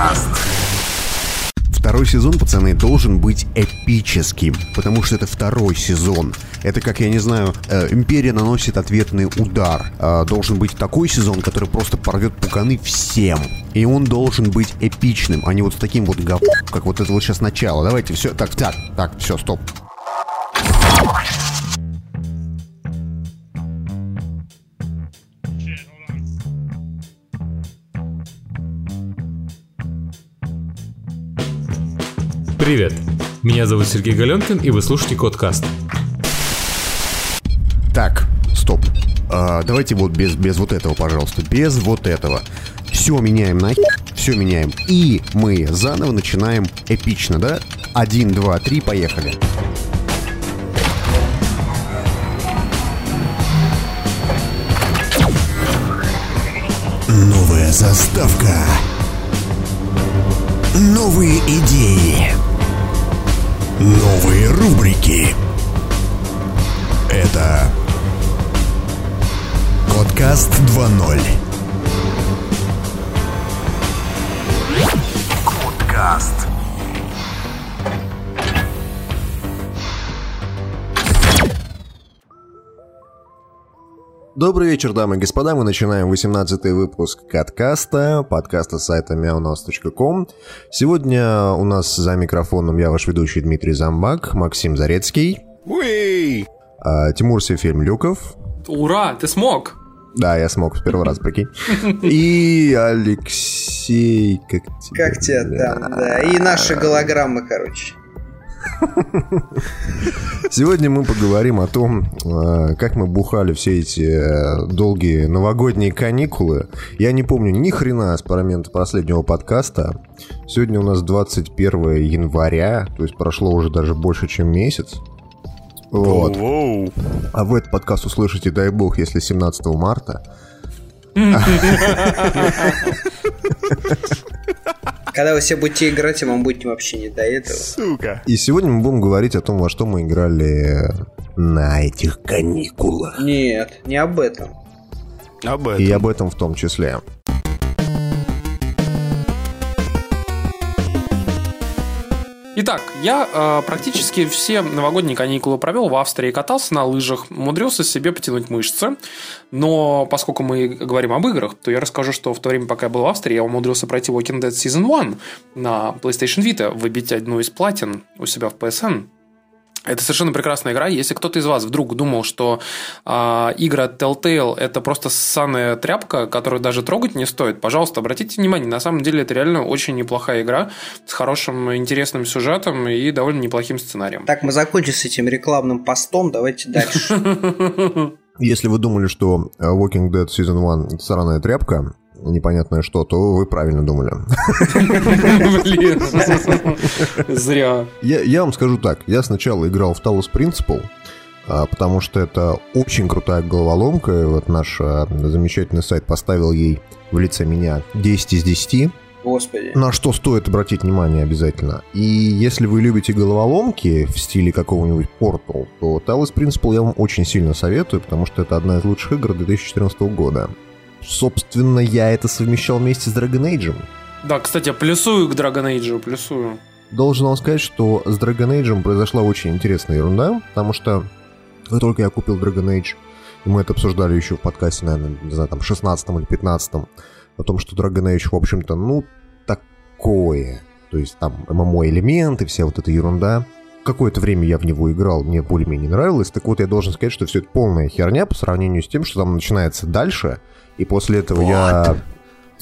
Кодкаст. Второй сезон, пацаны, должен быть эпическим, потому что это второй сезон. Это как, я не знаю, э, Империя наносит ответный удар. Э, должен быть такой сезон, который просто порвет пуканы всем. И он должен быть эпичным, а не вот таким вот гов... как вот это вот сейчас начало. Давайте, все, так, так, так, все, стоп. Привет, меня зовут Сергей Галенкин, и вы слушаете Кодкаст. Так, стоп. А, давайте вот без, без вот этого, пожалуйста. Без вот этого. Все меняем на все меняем. И мы заново начинаем эпично, да? Один, два, три, поехали. Новая заставка. Новые идеи. Новые рубрики. Это Подкаст 2.0 Кодкаст. Добрый вечер, дамы и господа. Мы начинаем 18-й выпуск Каткаста, подкаста с сайта miaunas.com. Сегодня у нас за микрофоном я ваш ведущий Дмитрий Замбак, Максим Зарецкий, Уи! а, Тимур Сефильмлюков. Ура, ты смог! Да, я смог в первый раз, прикинь. И Алексей... Как тебя? Как тебя там, да. И наши голограммы, короче. Сегодня мы поговорим о том, э, как мы бухали все эти э, долгие новогодние каникулы. Я не помню ни хрена с момента последнего подкаста. Сегодня у нас 21 января, то есть прошло уже даже больше, чем месяц. Вот. Воу. А вы этот подкаст услышите, дай бог, если 17 марта. Когда вы все будете играть, и вам будет вообще не до этого. Сука. И сегодня мы будем говорить о том, во что мы играли на этих каникулах. Нет, не об этом. Об этом. И об этом в том числе. Итак, я э, практически все новогодние каникулы провел в Австрии, катался на лыжах, умудрился себе потянуть мышцы. Но поскольку мы говорим об играх, то я расскажу, что в то время, пока я был в Австрии, я умудрился пройти Walking Dead Season 1 на PlayStation Vita, выбить одну из платин у себя в PSN. Это совершенно прекрасная игра. Если кто-то из вас вдруг думал, что э, игра Telltale это просто ссаная тряпка, которую даже трогать не стоит, пожалуйста, обратите внимание, на самом деле это реально очень неплохая игра с хорошим, интересным сюжетом и довольно неплохим сценарием. Так, мы закончим с этим рекламным постом, давайте дальше. Если вы думали, что э, Walking Dead Season 1 это сраная тряпка, непонятное что, то вы правильно думали. Блин, зря. Я, я вам скажу так, я сначала играл в Talos Principle, а, потому что это очень крутая головоломка, и вот наш а, замечательный сайт поставил ей в лице меня 10 из 10, Господи. на что стоит обратить внимание обязательно. И если вы любите головоломки в стиле какого-нибудь Portal, то Talos Principle я вам очень сильно советую, потому что это одна из лучших игр 2014 года. Собственно, я это совмещал вместе с Dragon Age. Да, кстати, плюсую к Dragon Age, плюсую. Должен вам сказать, что с Dragon Age произошла очень интересная ерунда, потому что как только я купил Dragon Age, и мы это обсуждали еще в подкасте, наверное, не знаю, там, 16 или 15 о том, что Dragon Age, в общем-то, ну, такое. То есть там ММО-элементы, вся вот эта ерунда. Какое-то время я в него играл, мне более-менее нравилось. Так вот, я должен сказать, что все это полная херня по сравнению с тем, что там начинается дальше. И после этого я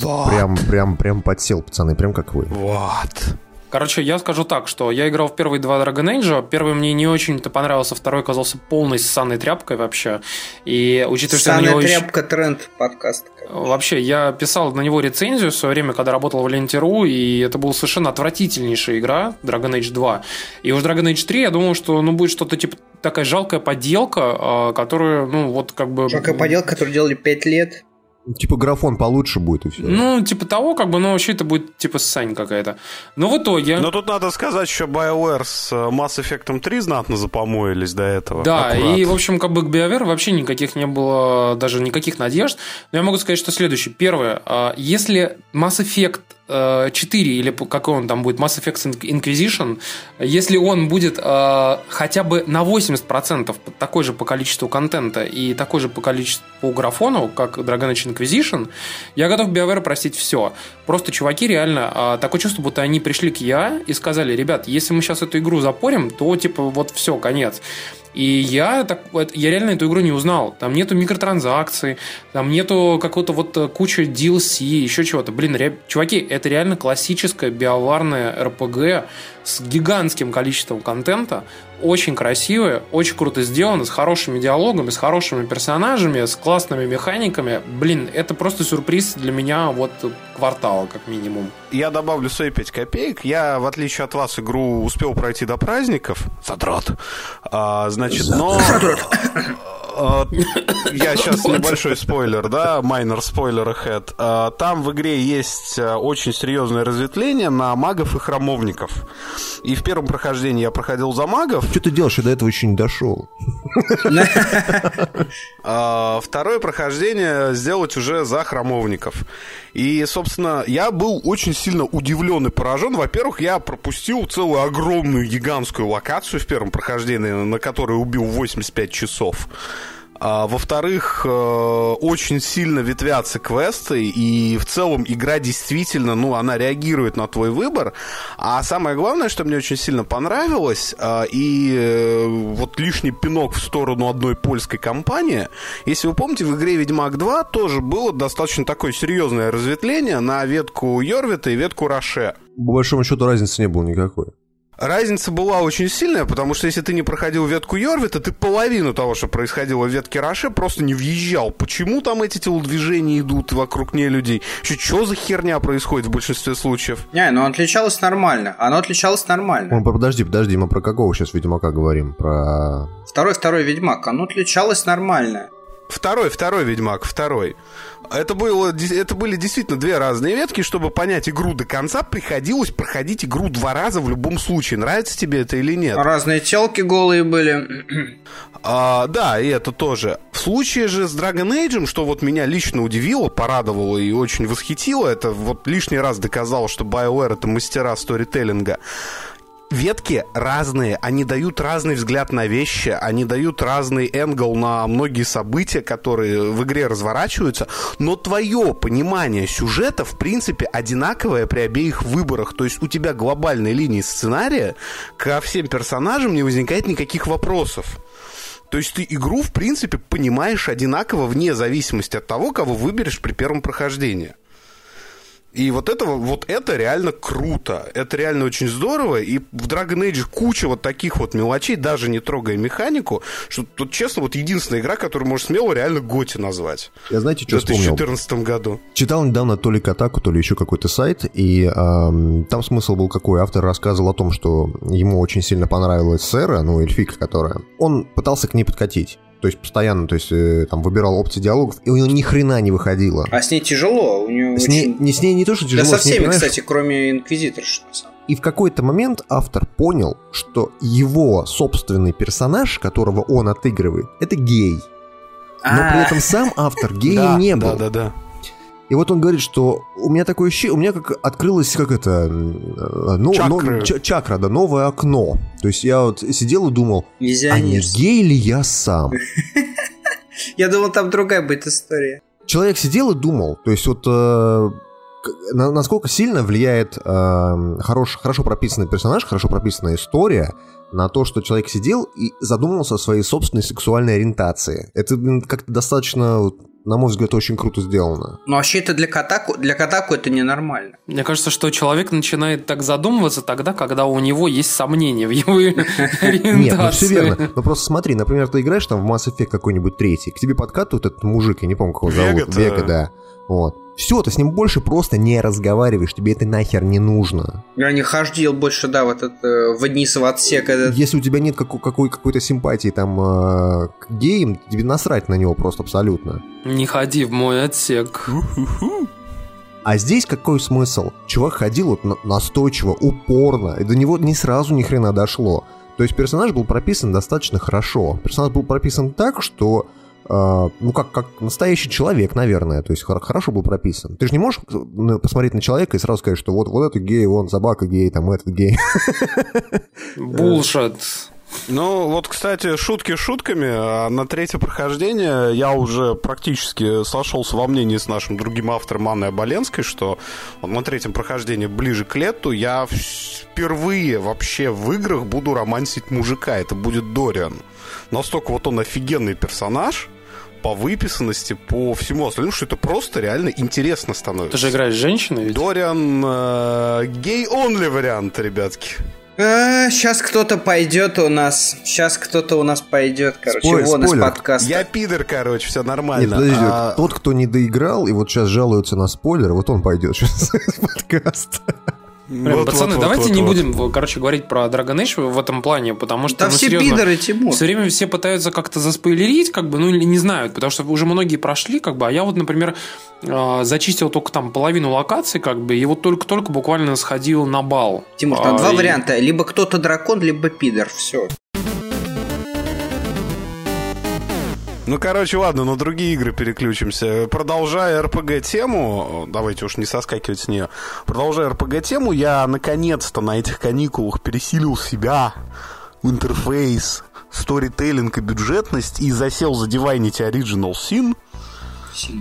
Вот. прям, прям, прям подсел, пацаны, прям как вы. Вот. Короче, я скажу так, что я играл в первые два Dragon Age. Первый мне не очень-то понравился, второй оказался полной ссаной тряпкой вообще. И учитывая, что я на него еще- тряпка тренд подкаста. Вообще, я писал на него рецензию в свое время, когда работал в Ленте.ру, и это была совершенно отвратительнейшая игра, Dragon Age 2. И уж Dragon Age 3 я думал, что ну, будет что-то типа такая жалкая подделка, а, которая, ну, вот как бы... Жалкая поделка, которую делали 5 лет. Типа графон получше будет и все. Ну, типа того, как бы, но вообще это будет типа ссань какая-то. Но в итоге... Но тут надо сказать, что BioWare с э, Mass Effect 3 знатно запомоились до этого. Да, Аккурат. и, в общем, как бы к BioWare вообще никаких не было, даже никаких надежд. Но я могу сказать, что следующее. Первое. а, Если Mass Effect 4 или какой он там будет, Mass Effect Inquisition, если он будет э, хотя бы на 80% такой же по количеству контента и такой же по количеству по графону, как Dragon Age Inquisition, я готов BioWare простить все. Просто чуваки реально, э, такое чувство, будто они пришли к я и сказали, ребят, если мы сейчас эту игру запорим, то типа вот все, конец. И я, так, я реально эту игру не узнал. Там нету микротранзакций, там нету какого-то вот э, кучи DLC, еще чего-то. Блин, ре... чуваки, это реально классическая биоварная RPG с гигантским количеством контента, очень красивая, очень круто сделана, с хорошими диалогами, с хорошими персонажами, с классными механиками. Блин, это просто сюрприз для меня вот квартала, как минимум. Я добавлю свои 5 копеек. Я, в отличие от вас, игру успел пройти до праздников. Задрот. А, значит, но... А, я сейчас небольшой спойлер, да, майнер спойлер ahead. А, там в игре есть а, очень серьезное разветвление на магов и храмовников. И в первом прохождении я проходил за магов. Что ты делаешь? Я до этого еще не дошел. Второе прохождение сделать уже за храмовников. И, собственно, я был очень сильно удивлен и поражен. Во-первых, я пропустил целую огромную гигантскую локацию в первом прохождении, на которой убил 85 часов. А, во-вторых, э, очень сильно ветвятся квесты, и в целом игра действительно, ну, она реагирует на твой выбор. А самое главное, что мне очень сильно понравилось, а, и э, вот лишний пинок в сторону одной польской компании, если вы помните, в игре Ведьмак 2 тоже было достаточно такое серьезное разветвление на ветку Йорвита и ветку Роше. По большому счету разницы не было никакой. Разница была очень сильная, потому что если ты не проходил ветку Йорвита, ты половину того, что происходило в ветке Роше, просто не въезжал. Почему там эти телодвижения идут вокруг нее людей? Что за херня происходит в большинстве случаев? Не, ну отличалось нормально. Оно отличалось нормально. О, подожди, подожди, мы про какого сейчас Ведьмака говорим? Про... Второй, второй Ведьмак. Оно отличалось нормально. Второй, второй Ведьмак, второй. Это, было, это были действительно две разные ветки. Чтобы понять игру до конца, приходилось проходить игру два раза в любом случае. Нравится тебе это или нет? Разные телки голые были. А, да, и это тоже. В случае же с Dragon Age, что вот меня лично удивило, порадовало и очень восхитило, это вот лишний раз доказало, что BioWare это мастера сторителлинга ветки разные, они дают разный взгляд на вещи, они дают разный энгл на многие события, которые в игре разворачиваются, но твое понимание сюжета, в принципе, одинаковое при обеих выборах. То есть у тебя глобальной линии сценария ко всем персонажам не возникает никаких вопросов. То есть ты игру, в принципе, понимаешь одинаково вне зависимости от того, кого выберешь при первом прохождении. И вот это, вот это реально круто. Это реально очень здорово. И в Dragon Age куча вот таких вот мелочей, даже не трогая механику, что тут, честно, вот единственная игра, которую можно смело реально Готи назвать. Я знаете, что В 2014 вспомнил? году. Читал недавно то ли Катаку, то ли еще какой-то сайт, и эм, там смысл был какой. Автор рассказывал о том, что ему очень сильно понравилась Сэра, ну, эльфика, которая. Он пытался к ней подкатить. То есть постоянно, то есть э, там выбирал опции диалогов, и у него ни хрена не выходило. А с ней тяжело, у нее с очень... ней, не с ней не то, что тяжело. Да со всеми, ней, кстати, кроме Инквизиторши. И в какой-то момент автор понял, что его собственный персонаж, которого он отыгрывает, это гей. Но при этом сам автор геем не был. Да, да, да. И вот он говорит, что у меня такое ощущение, у меня как открылось, как это, ну, Чакры. но, ч- чакра, да, новое окно. То есть я вот сидел и думал, а не гей ли я сам? Я думал, там другая будет история. Человек сидел и думал, то есть вот э, насколько сильно влияет э, хорош, хорошо прописанный персонаж, хорошо прописанная история на то, что человек сидел и задумался о своей собственной сексуальной ориентации. Это блин, как-то достаточно, на мой взгляд, очень круто сделано. Но вообще это для Катаку, для Катаку это ненормально. Мне кажется, что человек начинает так задумываться тогда, когда у него есть сомнения в его ориентации. Нет, ну все верно. Но просто смотри, например, ты играешь там в Mass Effect какой-нибудь третий, к тебе подкатывает этот мужик, я не помню, как его зовут. Вега, да. Вот. Все, ты с ним больше просто не разговариваешь, тебе это нахер не нужно. Я не ходил больше, да, в этот э, в отсек. Этот. Если у тебя нет какой- какой- какой-то симпатии там э, к геям, тебе насрать на него просто абсолютно. Не ходи в мой отсек. А здесь какой смысл? Чувак ходил вот на- настойчиво, упорно, и до него не сразу ни хрена дошло. То есть персонаж был прописан достаточно хорошо. Персонаж был прописан так, что э, ну, как, как настоящий человек, наверное, то есть хор- хорошо был прописан. Ты же не можешь ну, посмотреть на человека и сразу сказать, что вот, вот это гей, вон собака гей, там этот гей. Булшет. Ну, вот, кстати, шутки шутками. а На третье прохождение я уже практически сошелся во мнении с нашим другим автором Анной Оболенской, что на третьем прохождении ближе к лету я впервые вообще в играх буду романсить мужика. Это будет Дориан. Настолько вот он офигенный персонаж, по выписанности, по всему остальному, что это просто реально интересно становится. Ты же играешь с женщиной ведь? Дориан э, гей-онли вариант, ребятки. А, сейчас кто-то пойдет у нас. Сейчас кто-то у нас пойдет, короче, Спой- вон из спойлер. подкаста. Я пидор, короче, все Нет, нормально. подожди, А, тот, кто не доиграл и вот сейчас жалуется на спойлер, вот он пойдет сейчас из подкаста. Блин, вот, пацаны, вот, давайте вот, не вот. будем, короче, говорить про Dragon Age в этом плане, потому что, Да ну, все серьезно, пидоры, Тимур. Все время все пытаются как-то заспойлерить, как бы, ну или не знают, потому что уже многие прошли, как бы, а я вот, например, э, зачистил только там половину локаций, как бы, и вот только-только буквально сходил на бал. Тимур, там А, два и- варианта. Либо кто-то дракон, либо пидор. Все. Ну, короче, ладно, на другие игры переключимся. Продолжая РПГ-тему, давайте уж не соскакивать с нее. Продолжая РПГ-тему, я наконец-то на этих каникулах пересилил себя в интерфейс, сторителлинг и бюджетность и засел за Divinity Original Sin.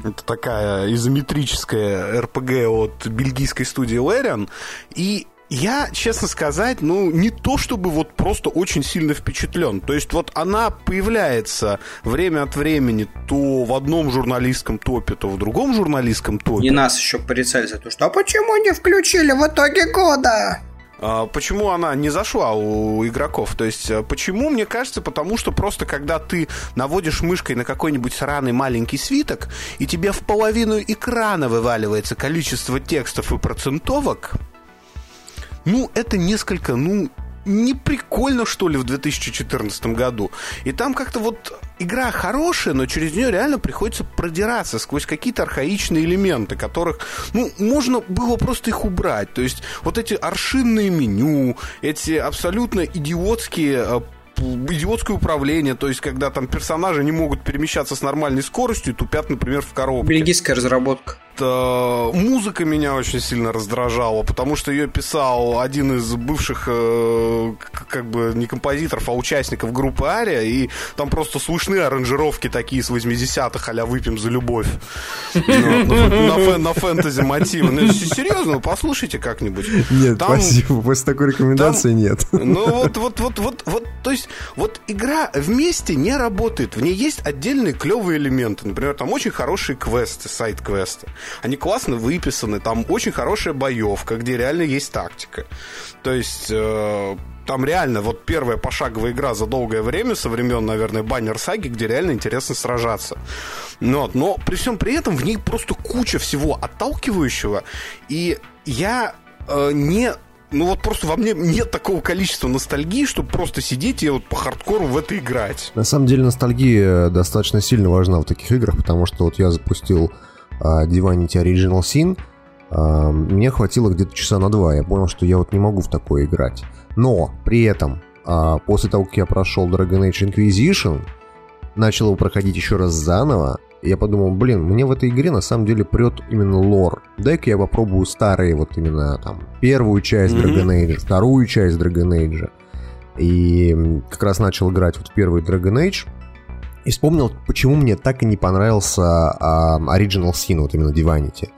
Это такая изометрическая РПГ от бельгийской студии Larian. И я, честно сказать, ну, не то чтобы вот просто очень сильно впечатлен. То есть вот она появляется время от времени то в одном журналистском топе, то в другом журналистском топе. Не нас еще порицали за то, что «А почему не включили в итоге года?» А, Почему она не зашла у игроков? То есть, а, почему, мне кажется, потому что просто когда ты наводишь мышкой на какой-нибудь сраный маленький свиток, и тебе в половину экрана вываливается количество текстов и процентовок, ну, это несколько, ну, не прикольно, что ли, в 2014 году. И там как-то вот игра хорошая, но через нее реально приходится продираться сквозь какие-то архаичные элементы, которых, ну, можно было просто их убрать. То есть вот эти аршинные меню, эти абсолютно идиотские э, идиотское управление, то есть когда там персонажи не могут перемещаться с нормальной скоростью тупят, например, в коробке. Бельгийская разработка. Э, Музыка меня очень сильно раздражала, потому что ее писал один из бывших, э, как бы не композиторов, а участников группы Ария, и там просто слышны аранжировки такие с 80-х, а «Выпьем за любовь». Ну, На на фэ- на фэнтези мотивы. Ну, серьезно, послушайте как-нибудь. Нет, спасибо, после такой рекомендации нет. Ну вот, вот, вот, вот, вот, то есть, вот игра вместе не работает. В ней есть отдельные клевые элементы. Например, там очень хорошие квесты, сайт-квесты. Они классно выписаны, там очень хорошая боевка, где реально есть тактика. То есть, э, там реально вот первая пошаговая игра за долгое время, со времен, наверное, баннер саги, где реально интересно сражаться. Ну вот, но при всем при этом в ней просто куча всего отталкивающего. И я э, не ну вот просто во мне нет такого количества ностальгии, чтобы просто сидеть и вот по хардкору в это играть. На самом деле ностальгия достаточно сильно важна в таких играх, потому что вот я запустил Divinity Original Sin, а, мне хватило где-то часа на два, я понял, что я вот не могу в такое играть. Но при этом, а, после того, как я прошел Dragon Age Inquisition, начал его проходить еще раз заново, я подумал, блин, мне в этой игре на самом деле прет именно лор. Дай-ка я попробую старые, вот именно там, первую часть. Dragon Age, вторую часть Dragon Age. И как раз начал играть вот в первый Dragon Age. И вспомнил, почему мне так и не понравился а, Original Sin, вот именно Divinity.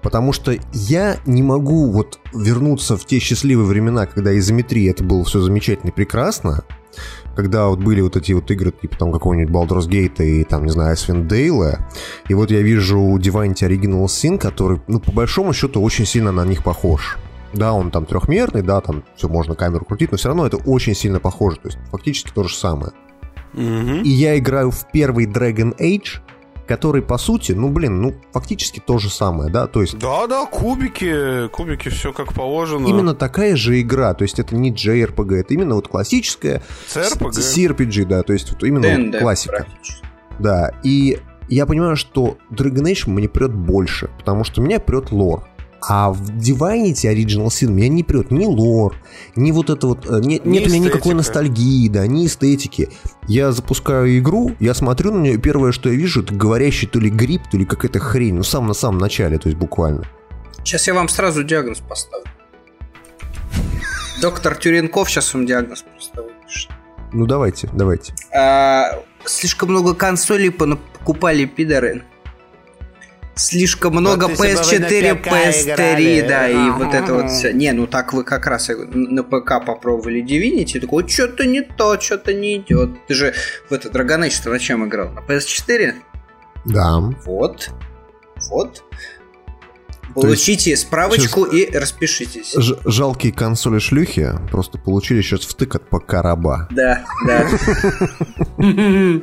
Потому что я не могу вот вернуться в те счастливые времена, когда изометрия это было все замечательно и прекрасно, когда вот были вот эти вот игры типа там какого-нибудь Baldur's Gate и там, не знаю, Icewind Dale, и вот я вижу Divinity Original Sin, который, ну, по большому счету, очень сильно на них похож. Да, он там трехмерный, да, там все можно камеру крутить, но все равно это очень сильно похоже, то есть фактически то же самое. И я играю в первый Dragon Age, который, по сути, ну, блин, ну, фактически то же самое, да, то есть Да-да, кубики, кубики, все как положено. именно такая же игра, то есть это не JRPG, это именно вот классическая CRPG. CRPG, да, то есть вот именно вот классика. Да, и я понимаю, что Dragon Age мне прет больше, потому что меня прет лор. А в Divinity Original Sin меня не прет ни лор, ни вот это вот... э, Не, Ни нет у меня никакой ностальгии, да, ни эстетики. Я запускаю игру, я смотрю на нее, и первое, что я вижу, это говорящий то ли гриб, то ли какая-то хрень. Ну, сам на самом начале, то есть буквально. Сейчас я вам сразу диагноз поставлю. Доктор Тюренков сейчас вам диагноз просто выпишет. Ну, давайте, давайте. А, слишком много консолей покупали пидоры. Слишком много Вот если бы вы PS4, на ПК PS3, играли. да, и вот это вот все. Не, ну так вы как раз на ПК попробовали Divinity, такой, что-то не то, что-то не идет. Ты же в это Dragon Age на чем играл? На PS4? Да. Вот. Вот. Получите справочку и распишитесь. Ж- жалкие консоли шлюхи просто получили сейчас втык от ПК раба. Да, да.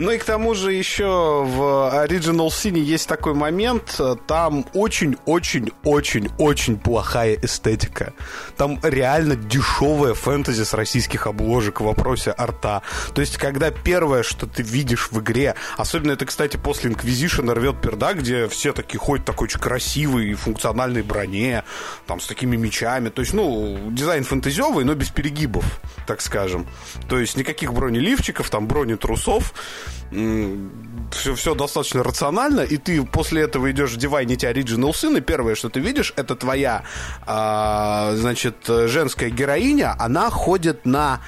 Ну и к тому же еще в Original Sin есть такой момент, там очень-очень-очень-очень плохая эстетика. Там реально дешевая фэнтези с российских обложек в вопросе арта. То есть, когда первое, что ты видишь в игре, особенно это, кстати, после Inquisition рвет перда, где все такие ходят такой очень красивый и функциональной броне, там с такими мечами. То есть, ну, дизайн фэнтезевый, но без перегибов, так скажем. То есть, никаких бронеливчиков, там бронетрусов все, все достаточно рационально, и ты после этого идешь в Divinity Original Sin, и первое, что ты видишь, это твоя, а, значит, женская героиня, она ходит на...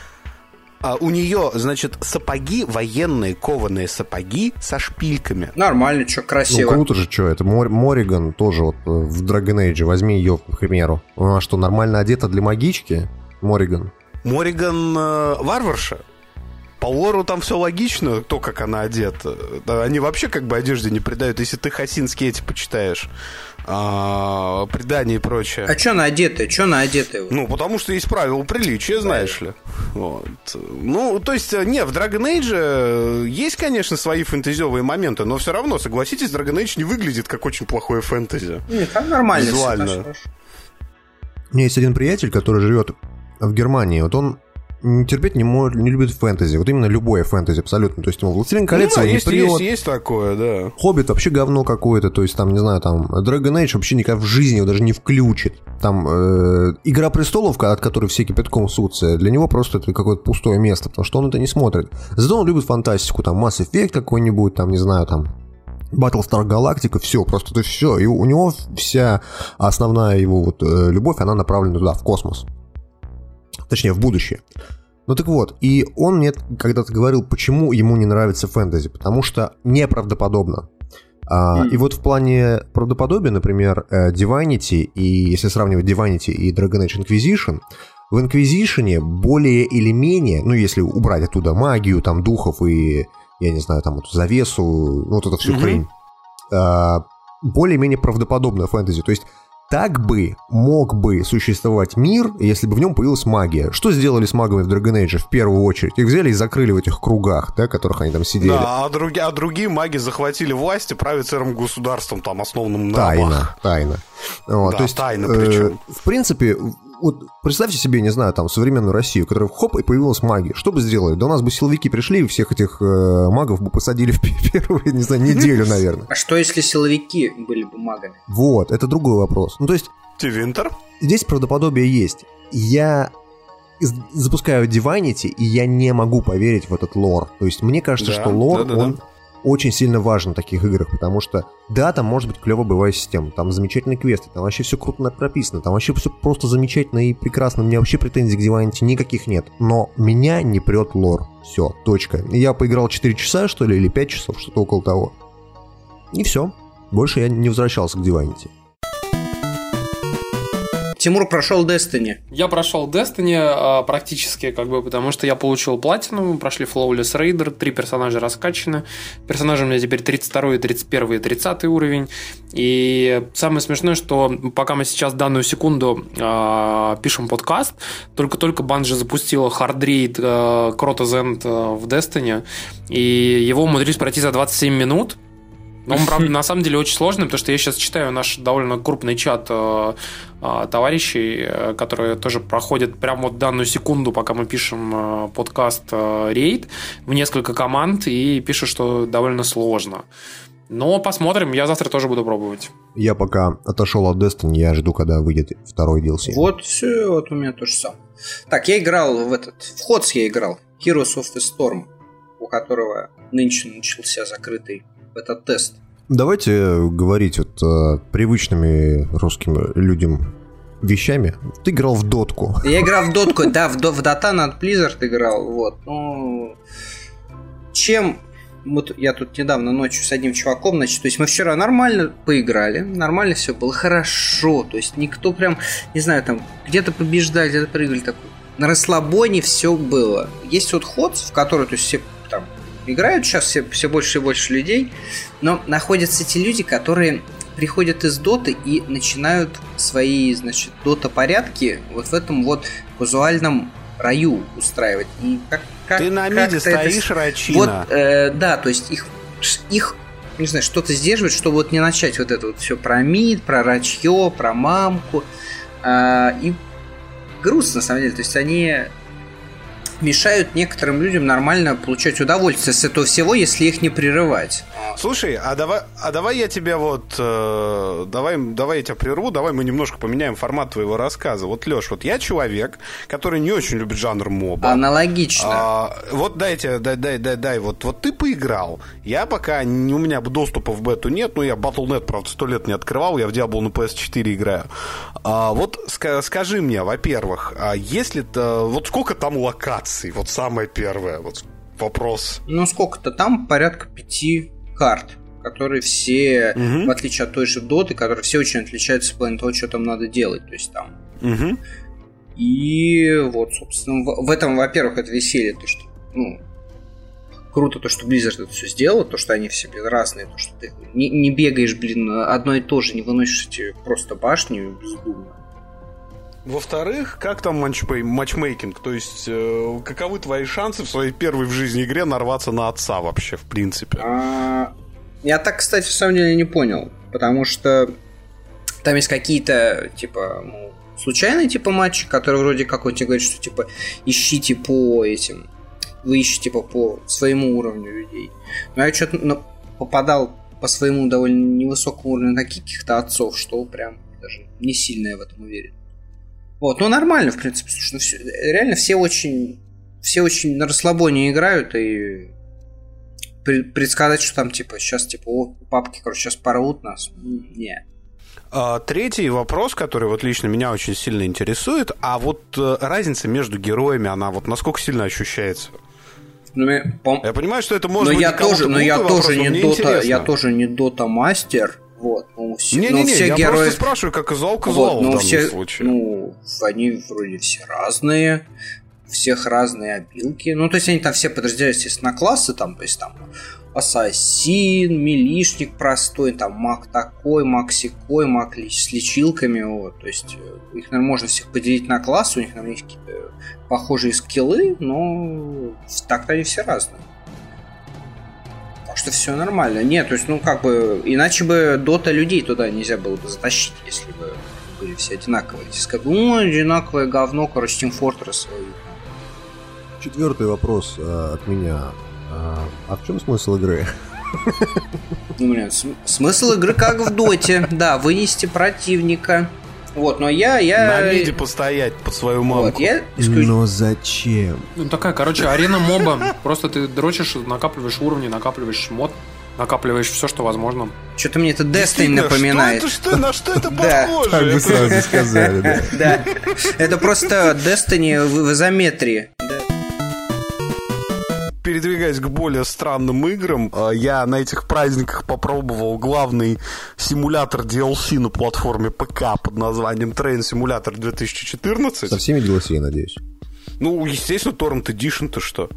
а, у нее, значит, сапоги, военные кованые сапоги со шпильками. Нормально, что Ну, красиво. круто же, что это. Мор- Мориган тоже вот э, в Dragon Age. Возьми ее, к примеру. Она что, нормально одета для магички? Мориган. Мориган э, варварша. По лору там все логично, то, как она одета. Они вообще как бы одежде не придают. Если ты хасинские эти почитаешь, а, предания и прочее. А что на одетая? Что на одетая? Ну, потому что есть правила приличия, знаешь ли. Вот. Ну, то есть, не, в Dragon Age э, есть, конечно, свои фэнтезевые моменты, но все равно, согласитесь, Dragon Age не выглядит как очень плохое фэнтези. Нет, там нормально. Визуально. У меня есть один приятель, который живет в Германии. Вот он м, терпеть не, может, не любит фэнтези. Вот именно любое фэнтези абсолютно. То есть ему «Властелин колец» ну, да, не есть, прет. есть, есть такое, да. Хоббит вообще говно какое-то, то есть там, не знаю, там Dragon Age вообще никак в жизни его даже не включит. Там э, Игра престолов, от которой все кипятком сутся, для него просто это какое-то пустое место, потому что он это не смотрит. Зато он любит фантастику, там Mass Effect какой-нибудь, там, не знаю, там Battlestar Galactica, все, просто это все. И у него вся основная его вот э, любовь, она направлена туда, в космос. Точнее, в будущее. Ну так вот, и он мне когда-то говорил, почему ему не нравится фэнтези, потому что неправдоподобно. А, И вот в плане правдоподобия, например, э, Divinity, и если сравнивать Divinity и Dragon Age Inquisition, в Inquisition более или менее, ну если убрать оттуда магию, там, духов и, я не знаю, там, эту завесу, ну вот эту всю хрень, а, более-менее правдоподобная фэнтези. То есть так бы мог бы существовать мир, если бы в нем появилась магия. Что сделали с магами в Dragon Age в первую очередь? Их взяли и закрыли в этих кругах, да, которых они там сидели. Да, а, други- а другие маги захватили власть и правят целым государством, там, основанным на Тайна, рабах. тайна. Вот, Да, то есть, тайна э, причем. в принципе, вот представьте себе, не знаю, там, современную Россию, которая хоп, и появилась магия. Что бы сделали? Да у нас бы силовики пришли и всех этих э, магов бы посадили в пе- первую, не знаю, неделю, наверное. А что если силовики были бы магами? Вот, это другой вопрос. Ну, то есть, Ти Винтер? здесь правдоподобие есть. Я запускаю Divinity, и я не могу поверить в этот лор. То есть мне кажется, Да, что лор, да-да-да. он очень сильно важен в таких играх, потому что, да, там может быть клевая боевая система, там замечательные квесты, там вообще все круто прописано, там вообще все просто замечательно и прекрасно, у меня вообще претензий к Divinity никаких нет, но меня не прет лор. Все, точка. Я поиграл 4 часа, что ли, или 5 часов, что-то около того. И все. Больше я не возвращался к Divinity. Тимур прошел Destiny. Я прошел Destiny а, практически, как бы, потому что я получил платину, прошли Flawless Raider, три персонажа раскачаны. Персонажи у меня теперь 32, 31 и 30 уровень. И самое смешное, что пока мы сейчас данную секунду а, пишем подкаст, только-только Bungie запустила hard raid а, Crota's End а, в Destiny, и его умудрились пройти за 27 минут. Но он, правда, на самом деле очень сложный, потому что я сейчас читаю наш довольно крупный чат э, э, товарищей, э, которые тоже проходят прямо вот данную секунду, пока мы пишем э, подкаст э, рейд в несколько команд и пишут, что довольно сложно. Но посмотрим, я завтра тоже буду пробовать. Я пока отошел от Destiny, я жду, когда выйдет второй DLC. Вот все, вот у меня то же самое. Так, я играл в этот, в Ходс я играл, Heroes of the Storm, у которого нынче начался закрытый этот тест. Давайте говорить вот э, привычными русским людям вещами. Ты играл в дотку. Я играл в дотку, да, в, в Dota над Blizzard играл, вот. Ну, чем вот я тут недавно ночью с одним чуваком, значит, то есть мы вчера нормально поиграли, нормально все было хорошо, то есть никто прям, не знаю, там где-то побеждали, где-то прыгали, так на расслабоне все было. Есть вот ход, в который, то есть все играют сейчас все, все больше и больше людей, но находятся эти люди, которые приходят из доты и начинают свои, значит, дота-порядки вот в этом вот казуальном раю устраивать. И как, как, Ты на миде стоишь, это... Рачина. Вот, э, да, то есть их, их не знаю, что-то сдерживает, чтобы вот не начать вот это вот все про мид, про рачье, про мамку. Э, и грустно, на самом деле. То есть они мешают некоторым людям нормально получать удовольствие с этого всего, если их не прерывать. Слушай, а давай, а давай я тебя вот, э, давай, давай я тебя прерву, давай мы немножко поменяем формат твоего рассказа. Вот, Леш, вот я человек, который не очень любит жанр моба. Аналогично. А, вот дайте, дай, дай, дай, дай, вот, вот ты поиграл. Я пока, не, у меня доступа в бету нет, но я Battle.net, правда, сто лет не открывал, я в Diablo на PS4 играю. А, вот ска- скажи мне, во-первых, а если то вот сколько там локаций, вот самое первое, вот вопрос. Ну, сколько-то там, порядка пяти карт, которые все, угу. в отличие от той же доты, которые все очень отличаются в плане того, что там надо делать. То есть там. Угу. И вот, собственно, в, в этом, во-первых, это веселье, то, что, ну, круто то, что Blizzard это все сделал, то, что они все разные, то, что ты не, не бегаешь, блин, одно и то же, не выносишь эти просто башни бездумно. Во-вторых, как там матчмей- матчмейкинг? То есть, э, каковы твои шансы в своей первой в жизни игре нарваться на отца вообще, в принципе? А, я так, кстати, в самом деле не понял. Потому что там есть какие-то, типа, ну, случайные типа матчи, которые вроде как он тебе говорит, что типа ищите по этим. Вы ищете типа по своему уровню людей. Но я что-то ну, попадал по своему довольно невысокому уровню на каких-то отцов, что прям даже не сильно я в этом уверен. Вот, ну нормально, в принципе, слушай, ну, все, реально все очень, все очень на расслабоне играют и предсказать, что там типа сейчас типа о, папки, короче, сейчас порвут нас, не. А, третий вопрос, который вот лично меня очень сильно интересует, а вот э, разница между героями, она вот насколько сильно ощущается? Ну, пом... Я понимаю, что это может но быть я тоже, но я тоже не дота, я тоже не дота мастер, вот, ну, все, не, не, не, все я герои... просто спрашиваю, как казуал казуал вот, ну, в данном все, случае. Ну, они вроде все разные, у всех разные обилки. Ну, то есть они там все подразделяются, естественно, на классы, там, то есть там ассасин, милишник простой, там маг такой, маг секой, маг с лечилками, вот, то есть э, их, наверное, можно всех поделить на классы, у них, наверное, какие-то похожие скиллы, но так-то они все разные. Что все нормально. Нет, то есть, ну как бы, иначе бы дота людей туда нельзя было бы затащить, если бы были все одинаковые. Если сказать, ну, одинаковое говно, короче, Team Fortress. Четвертый вопрос э, от меня. А, а в чем смысл игры? Ну, блин, смысл игры как в доте. Да, вынести противника. Вот, но я... я... На миде постоять под свою мамку. Вот, я исключ... Но зачем? Ну, такая, короче, арена моба. Просто ты дрочишь, накапливаешь уровни, накапливаешь мод, накапливаешь все, что возможно. Что-то мне это Destiny напоминает. Что это, что, на что это похоже? Так бы сразу сказали, да. Да. Это просто Destiny в изометрии передвигаясь к более странным играм, э, я на этих праздниках попробовал главный симулятор DLC на платформе ПК под названием Train Simulator 2014. Со всеми DLC, я надеюсь. Ну, естественно, Torrent Edition-то что?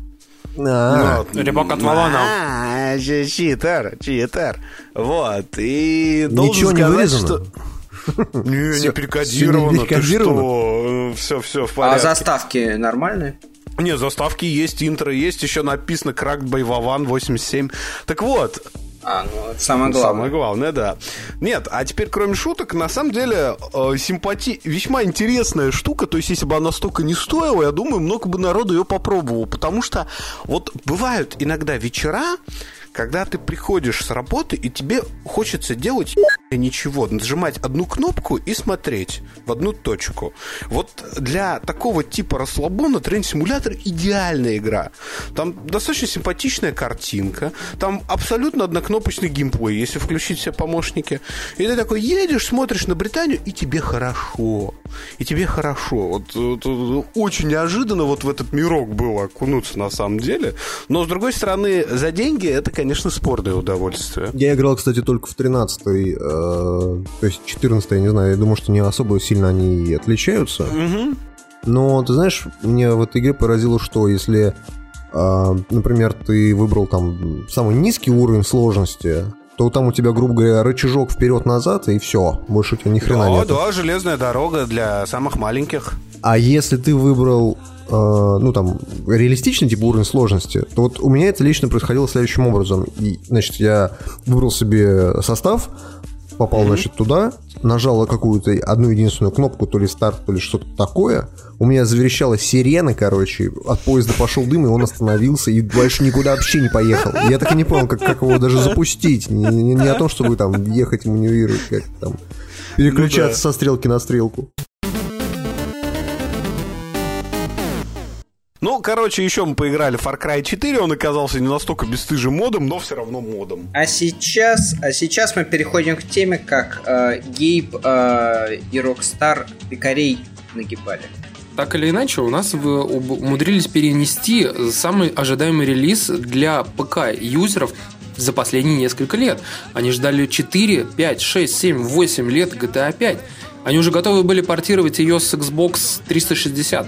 А, ну, Ребок от Валана. Читер, читер. Вот. И Ничего не вырезано? Не, не перекодировано. Ты что? Все, все в А порядке. заставки нормальные? Не, заставки есть, интро есть, еще написано Cracked by Vavан 87. Так вот, а, ну, это самое главное. Самое главное, да. Нет, а теперь, кроме шуток, на самом деле, э, симпати... весьма интересная штука. То есть, если бы она столько не стоила, я думаю, много бы народу ее попробовало. Потому что вот бывают иногда вечера, когда ты приходишь с работы, и тебе хочется делать ничего, нажимать одну кнопку и смотреть в одну точку. Вот для такого типа расслабона Simulator идеальная игра. Там достаточно симпатичная картинка, там абсолютно однокнопочный геймплей, если включить все помощники. И ты такой едешь, смотришь на Британию, и тебе хорошо. И тебе хорошо. Вот, вот, вот, очень неожиданно вот в этот мирок было окунуться на самом деле. Но, с другой стороны, за деньги это, конечно, спорное удовольствие. Я играл, кстати, только в 13-й, э, то есть 14 я не знаю, я думаю, что не особо сильно они отличаются. Угу. Но, ты знаешь, мне в этой игре поразило, что если, э, например, ты выбрал там самый низкий уровень сложности, то там у тебя, грубо говоря, рычажок вперед-назад, и все. Больше у тебя ни хрена Да, нет. да, железная дорога для самых маленьких. А если ты выбрал, ну там, реалистичный типа уровень сложности, то вот у меня это лично происходило следующим образом. И, значит, я выбрал себе состав, попал, значит, туда, нажал какую-то одну единственную кнопку, то ли старт, то ли что-то такое. У меня заверещала сирена, короче, от поезда пошел дым, и он остановился, и больше никуда вообще не поехал. Я так и не понял, как, как его даже запустить. Не, не- не о том, чтобы там ехать маневрировать, как там переключаться со стрелки на стрелку. Ну, короче, еще мы поиграли в Far Cry 4, он оказался не настолько бесстыжим модом, но все равно модом. А сейчас, а сейчас мы переходим к теме, как э, Гейб э, и Rockstar пекарей нагибали. Так или иначе, у нас вы умудрились перенести самый ожидаемый релиз для ПК-юзеров за последние несколько лет. Они ждали 4, 5, 6, 7, 8 лет GTA 5. Они уже готовы были портировать ее с Xbox 360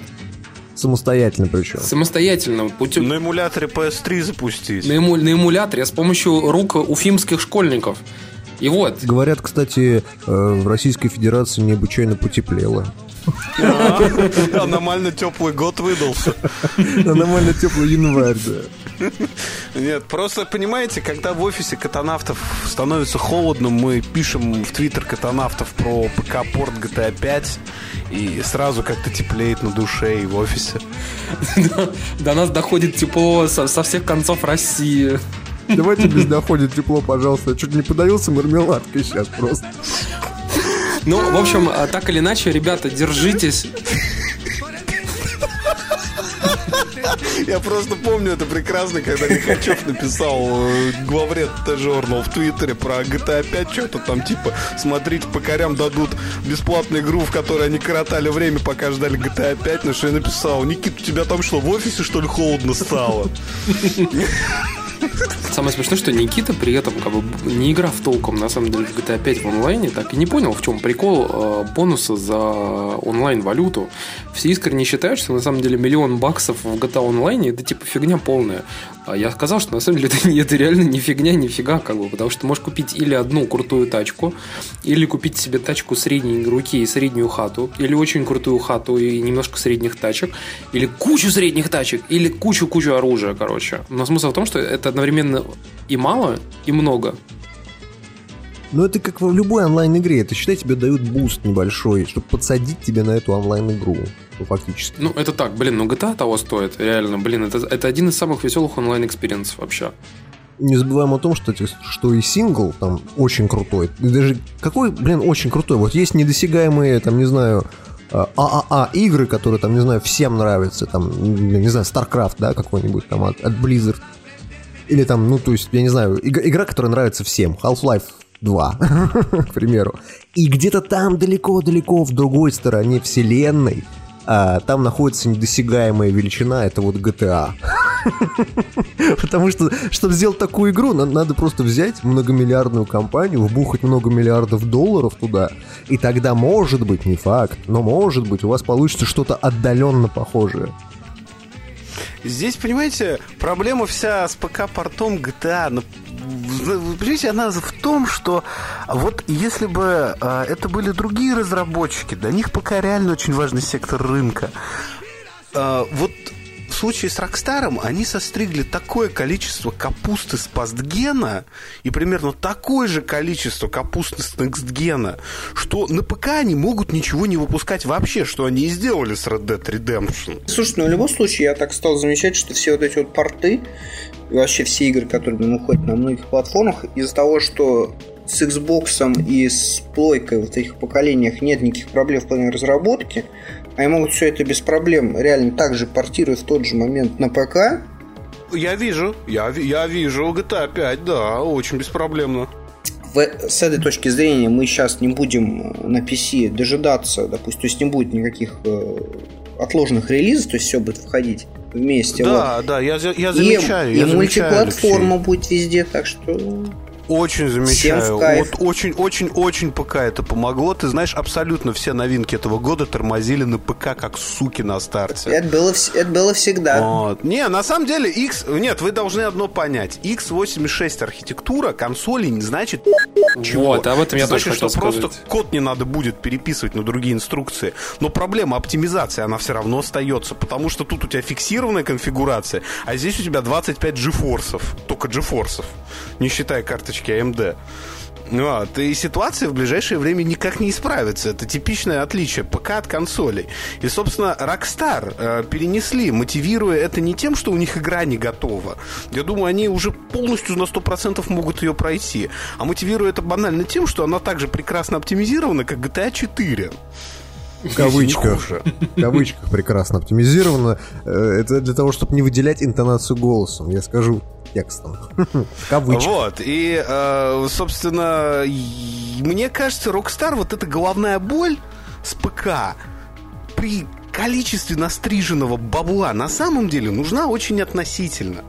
Самостоятельно причем. самостоятельно путем На эмуляторе PS3 запустить. на, эму- на эмуляторе с помощью рук уфимских школьников. И вот, Говорят, кстати, э, в Российской Федерации необычайно потеплело. А, Аномально теплый год выдался. Нормально теплый январь, да. Нет, просто понимаете, когда в офисе катанавтов становится холодно, мы пишем в твиттер катанавтов про ПК-порт GTA 5, и сразу как-то теплеет на душе и в офисе. до нас доходит тепло со всех концов России. Давайте без доходит тепло, пожалуйста. Я чуть не подавился мармеладкой сейчас просто. Ну, в общем, а, так или иначе, ребята, держитесь. Я просто помню это прекрасно, когда Лихачев написал э, главред Т-журнал в Твиттере про GTA 5, что-то там типа, смотрите, покорям дадут бесплатную игру, в которой они коротали время, пока ждали GTA 5, на что я написал, Никит, у тебя там что, в офисе что ли холодно стало? Самое смешное, что Никита при этом как бы не играв толком, на самом деле, в GTA 5 в онлайне, так и не понял, в чем прикол э, бонуса за онлайн-валюту. Все искренне считают, что на самом деле миллион баксов в GTA онлайне это типа фигня полная. А я сказал, что на самом деле это, это реально не фигня, не фига, как бы, потому что ты можешь купить или одну крутую тачку, или купить себе тачку средней руки и среднюю хату, или очень крутую хату и немножко средних тачек, или кучу средних тачек, или кучу-кучу оружия, короче. Но смысл в том, что это одновременно и мало, и много. Но это как в любой онлайн-игре. Это, считай, тебе дают буст небольшой, чтобы подсадить тебя на эту онлайн-игру. Ну, фактически. Ну, это так, блин, ну GTA того стоит, реально, блин, это, это один из самых веселых онлайн-experience ов вообще. Не забываем о том, что, что и сингл там очень крутой. И даже какой, блин, очень крутой. Вот есть недосягаемые, там, не знаю, а, ААА игры, которые, там, не знаю, всем нравятся. Там, блин, не знаю, StarCraft, да, какой-нибудь там от, от Blizzard. Или там, ну, то есть, я не знаю, иг- игра, которая нравится всем. Half-Life 2, к примеру. И где-то там далеко-далеко в другой стороне вселенной а, там находится недосягаемая величина, это вот GTA. Потому что, чтобы сделать такую игру, на- надо просто взять многомиллиардную компанию, вбухать много миллиардов долларов туда, и тогда, может быть, не факт, но может быть, у вас получится что-то отдаленно похожее. Здесь, понимаете, проблема вся с ПК-портом GTA. Ну, Вы понимаете, она в том, что вот если бы а, это были другие разработчики, для них ПК реально очень важный сектор рынка. А, вот случае с Rockstar ом они состригли такое количество капусты с past gen а и примерно такое же количество капусты с next gen а, что на ПК они могут ничего не выпускать вообще, что они и сделали с Red Dead Redemption. Слушай, ну в любом случае я так стал замечать, что все вот эти вот порты и вообще все игры, которые выходят на многих платформах, из-за того, что с Xbox и с плойкой в этих поколениях нет никаких проблем в плане разработки, они могут все это без проблем реально также портировать в тот же момент на ПК. Я вижу, я, я вижу GTA 5, да, очень беспроблемно. В, с этой точки зрения мы сейчас не будем на PC дожидаться, допустим, то есть не будет никаких э, отложенных релизов, то есть все будет входить вместе. Да, вот. да, я, я замечаю. И, я и замечаю, мультиплатформа Алексей. будет везде, так что Очень замечаю. В. Вот очень, очень, очень ПК это помогло. Ты знаешь, абсолютно все новинки этого года тормозили на ПК как суки на старте. это было, это было всегда. Вот. Не, на самом деле, X... Нет, вы должны одно понять. x86 архитектура консолей не значит чего. Вот, об этом я значит, тоже что просто сказать. код не надо будет переписывать на другие инструкции. Но проблема оптимизации, она все равно остается, потому что тут у тебя фиксированная конфигурация, а здесь у тебя 25 GeForce, только GeForce, не считая карточки AMD. Вот. И ситуация в ближайшее время никак не исправится. Это типичное отличие ПК от консолей. И, собственно, Rockstar э, перенесли, мотивируя это не тем, что у них игра не готова. Я думаю, они уже полностью на 100% могут ее пройти. А мотивируя это банально тем, что она также прекрасно оптимизирована, как GTA 4. В кавычках. В кавычках прекрасно оптимизировано. Э, Это для того, чтобы не выделять интонацию голосом. Я скажу текстом. В кавычках. Вот, и, э, собственно, мне кажется, Rockstar вот эта головная боль с ПК при количестве настриженного бабла на самом деле нужна очень относительно.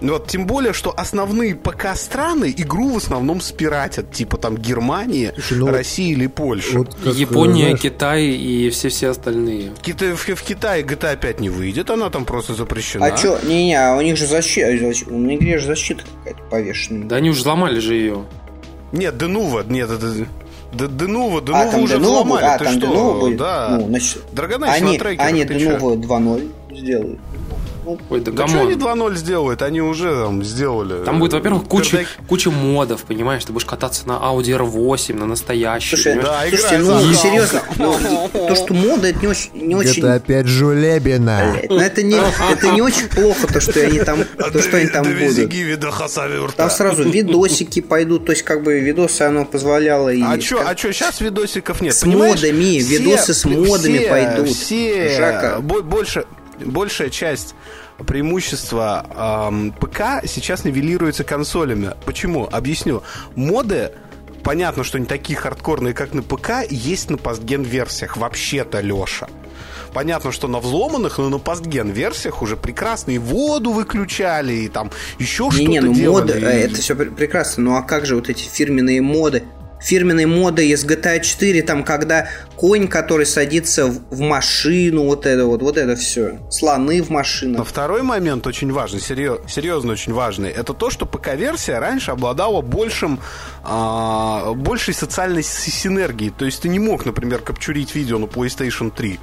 Вот, тем более, что основные ПК-страны игру в основном спиратят, типа там Германия, Слушай, ну Россия или Польша. Вот как, Япония, знаешь, Китай и все-все остальные. В, Кита- в- в Китае GTA 5 не выйдет, она там просто запрещена. А чё, не-не, а у них же защита, на игре же защита какая-то повешенная. Да они уже взломали же ее. Нет, Denuvo, нет, это... Denuvo, а, Denuvo там уже будет? взломали, а, ты там что? Denuvo будет? Да. Ну, значит, Age они, на трекерах, они? Denuvo 2.0 сделают. Ой, да Да что они come on. 2.0 сделают? Они уже там сделали. Там будет, во-первых, куча, Пердак- куча модов, понимаешь? Ты будешь кататься на Audi R8, на настоящей. Слушай, понимаешь? Да, слушайте, играй ну серьезно, ну, то, что мода, это не очень, не очень Это опять Жулебина. Блядь, ну это не, это не очень плохо, то, что они там, то, что они там будут. Там сразу видосики пойдут, то есть как бы видосы оно позволяло и... А чё, а чё, сейчас видосиков нет, С понимаешь? модами, видосы с модами все- пойдут. Все, больше, большая часть преимущества ам, ПК сейчас нивелируется консолями. Почему? Объясню. Моды Понятно, что не такие хардкорные, как на ПК, есть на постген-версиях. Вообще-то, Леша. Понятно, что на взломанных, но на постген-версиях уже прекрасно и воду выключали, и там еще что-то Не-не, ну делали. моды, э, это все прекрасно, ну а как же вот эти фирменные моды? Фирменные моды из GTA 4, там, когда конь, который садится в, машину, вот это вот, вот это все. Слоны в Но машинах. второй момент очень важный, серьез- серьезно очень важный, это то, что ПК-версия раньше обладала большим, а, большей социальной с- синергией. То есть ты не мог, например, капчурить видео на PlayStation 3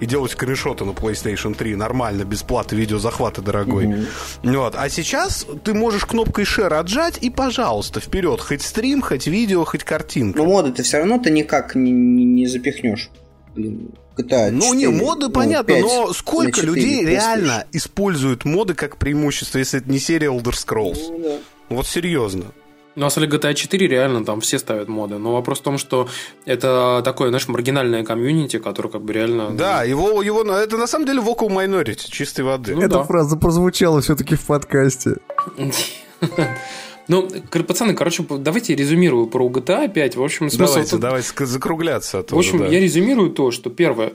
и делать скриншоты на PlayStation 3 нормально, без платы, видеозахвата дорогой. Вот. А сейчас ты можешь кнопкой Share отжать и, пожалуйста, вперед. Хоть стрим, хоть видео, хоть картинка. Но моды ты все равно ты никак не, не- не запихнешь. GTA 4. Ну, не, моды ну, понятно, 5 но сколько 4 людей реально используют моды как преимущество, если это не серия Elder Scrolls? Ну, да. Вот серьезно. Ну, а если GTA 4 реально там все ставят моды. Но вопрос в том, что это такое, знаешь, маргинальное комьюнити, которое как бы реально... Да, его, его, ну, это на самом деле vocal minority, чистой воды. Ну, Эта да. фраза прозвучала все-таки в подкасте. Ну, пацаны, короче, давайте я резюмирую про GTA 5. В общем, смысл... давайте, тут- давайте закругляться В оттуда, общем, да. я резюмирую то, что первое,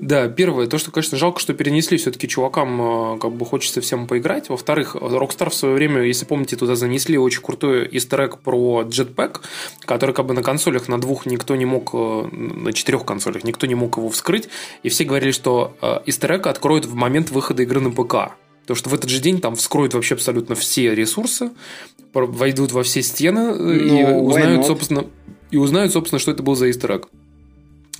да, первое, то, что, конечно, жалко, что перенесли все-таки чувакам, э, как бы хочется всем поиграть. Во-вторых, Rockstar в свое время, если помните, туда занесли очень крутой истерек про Jetpack, который как бы на консолях на двух никто не мог, э, на четырех консолях никто не мог его вскрыть, и все говорили, что истерек откроют в момент выхода игры на ПК. Потому что в этот же день там вскроют вообще абсолютно все ресурсы, войдут во все стены э, и Ну, why узнают, собственно, и узнают, собственно, что это был за истерек.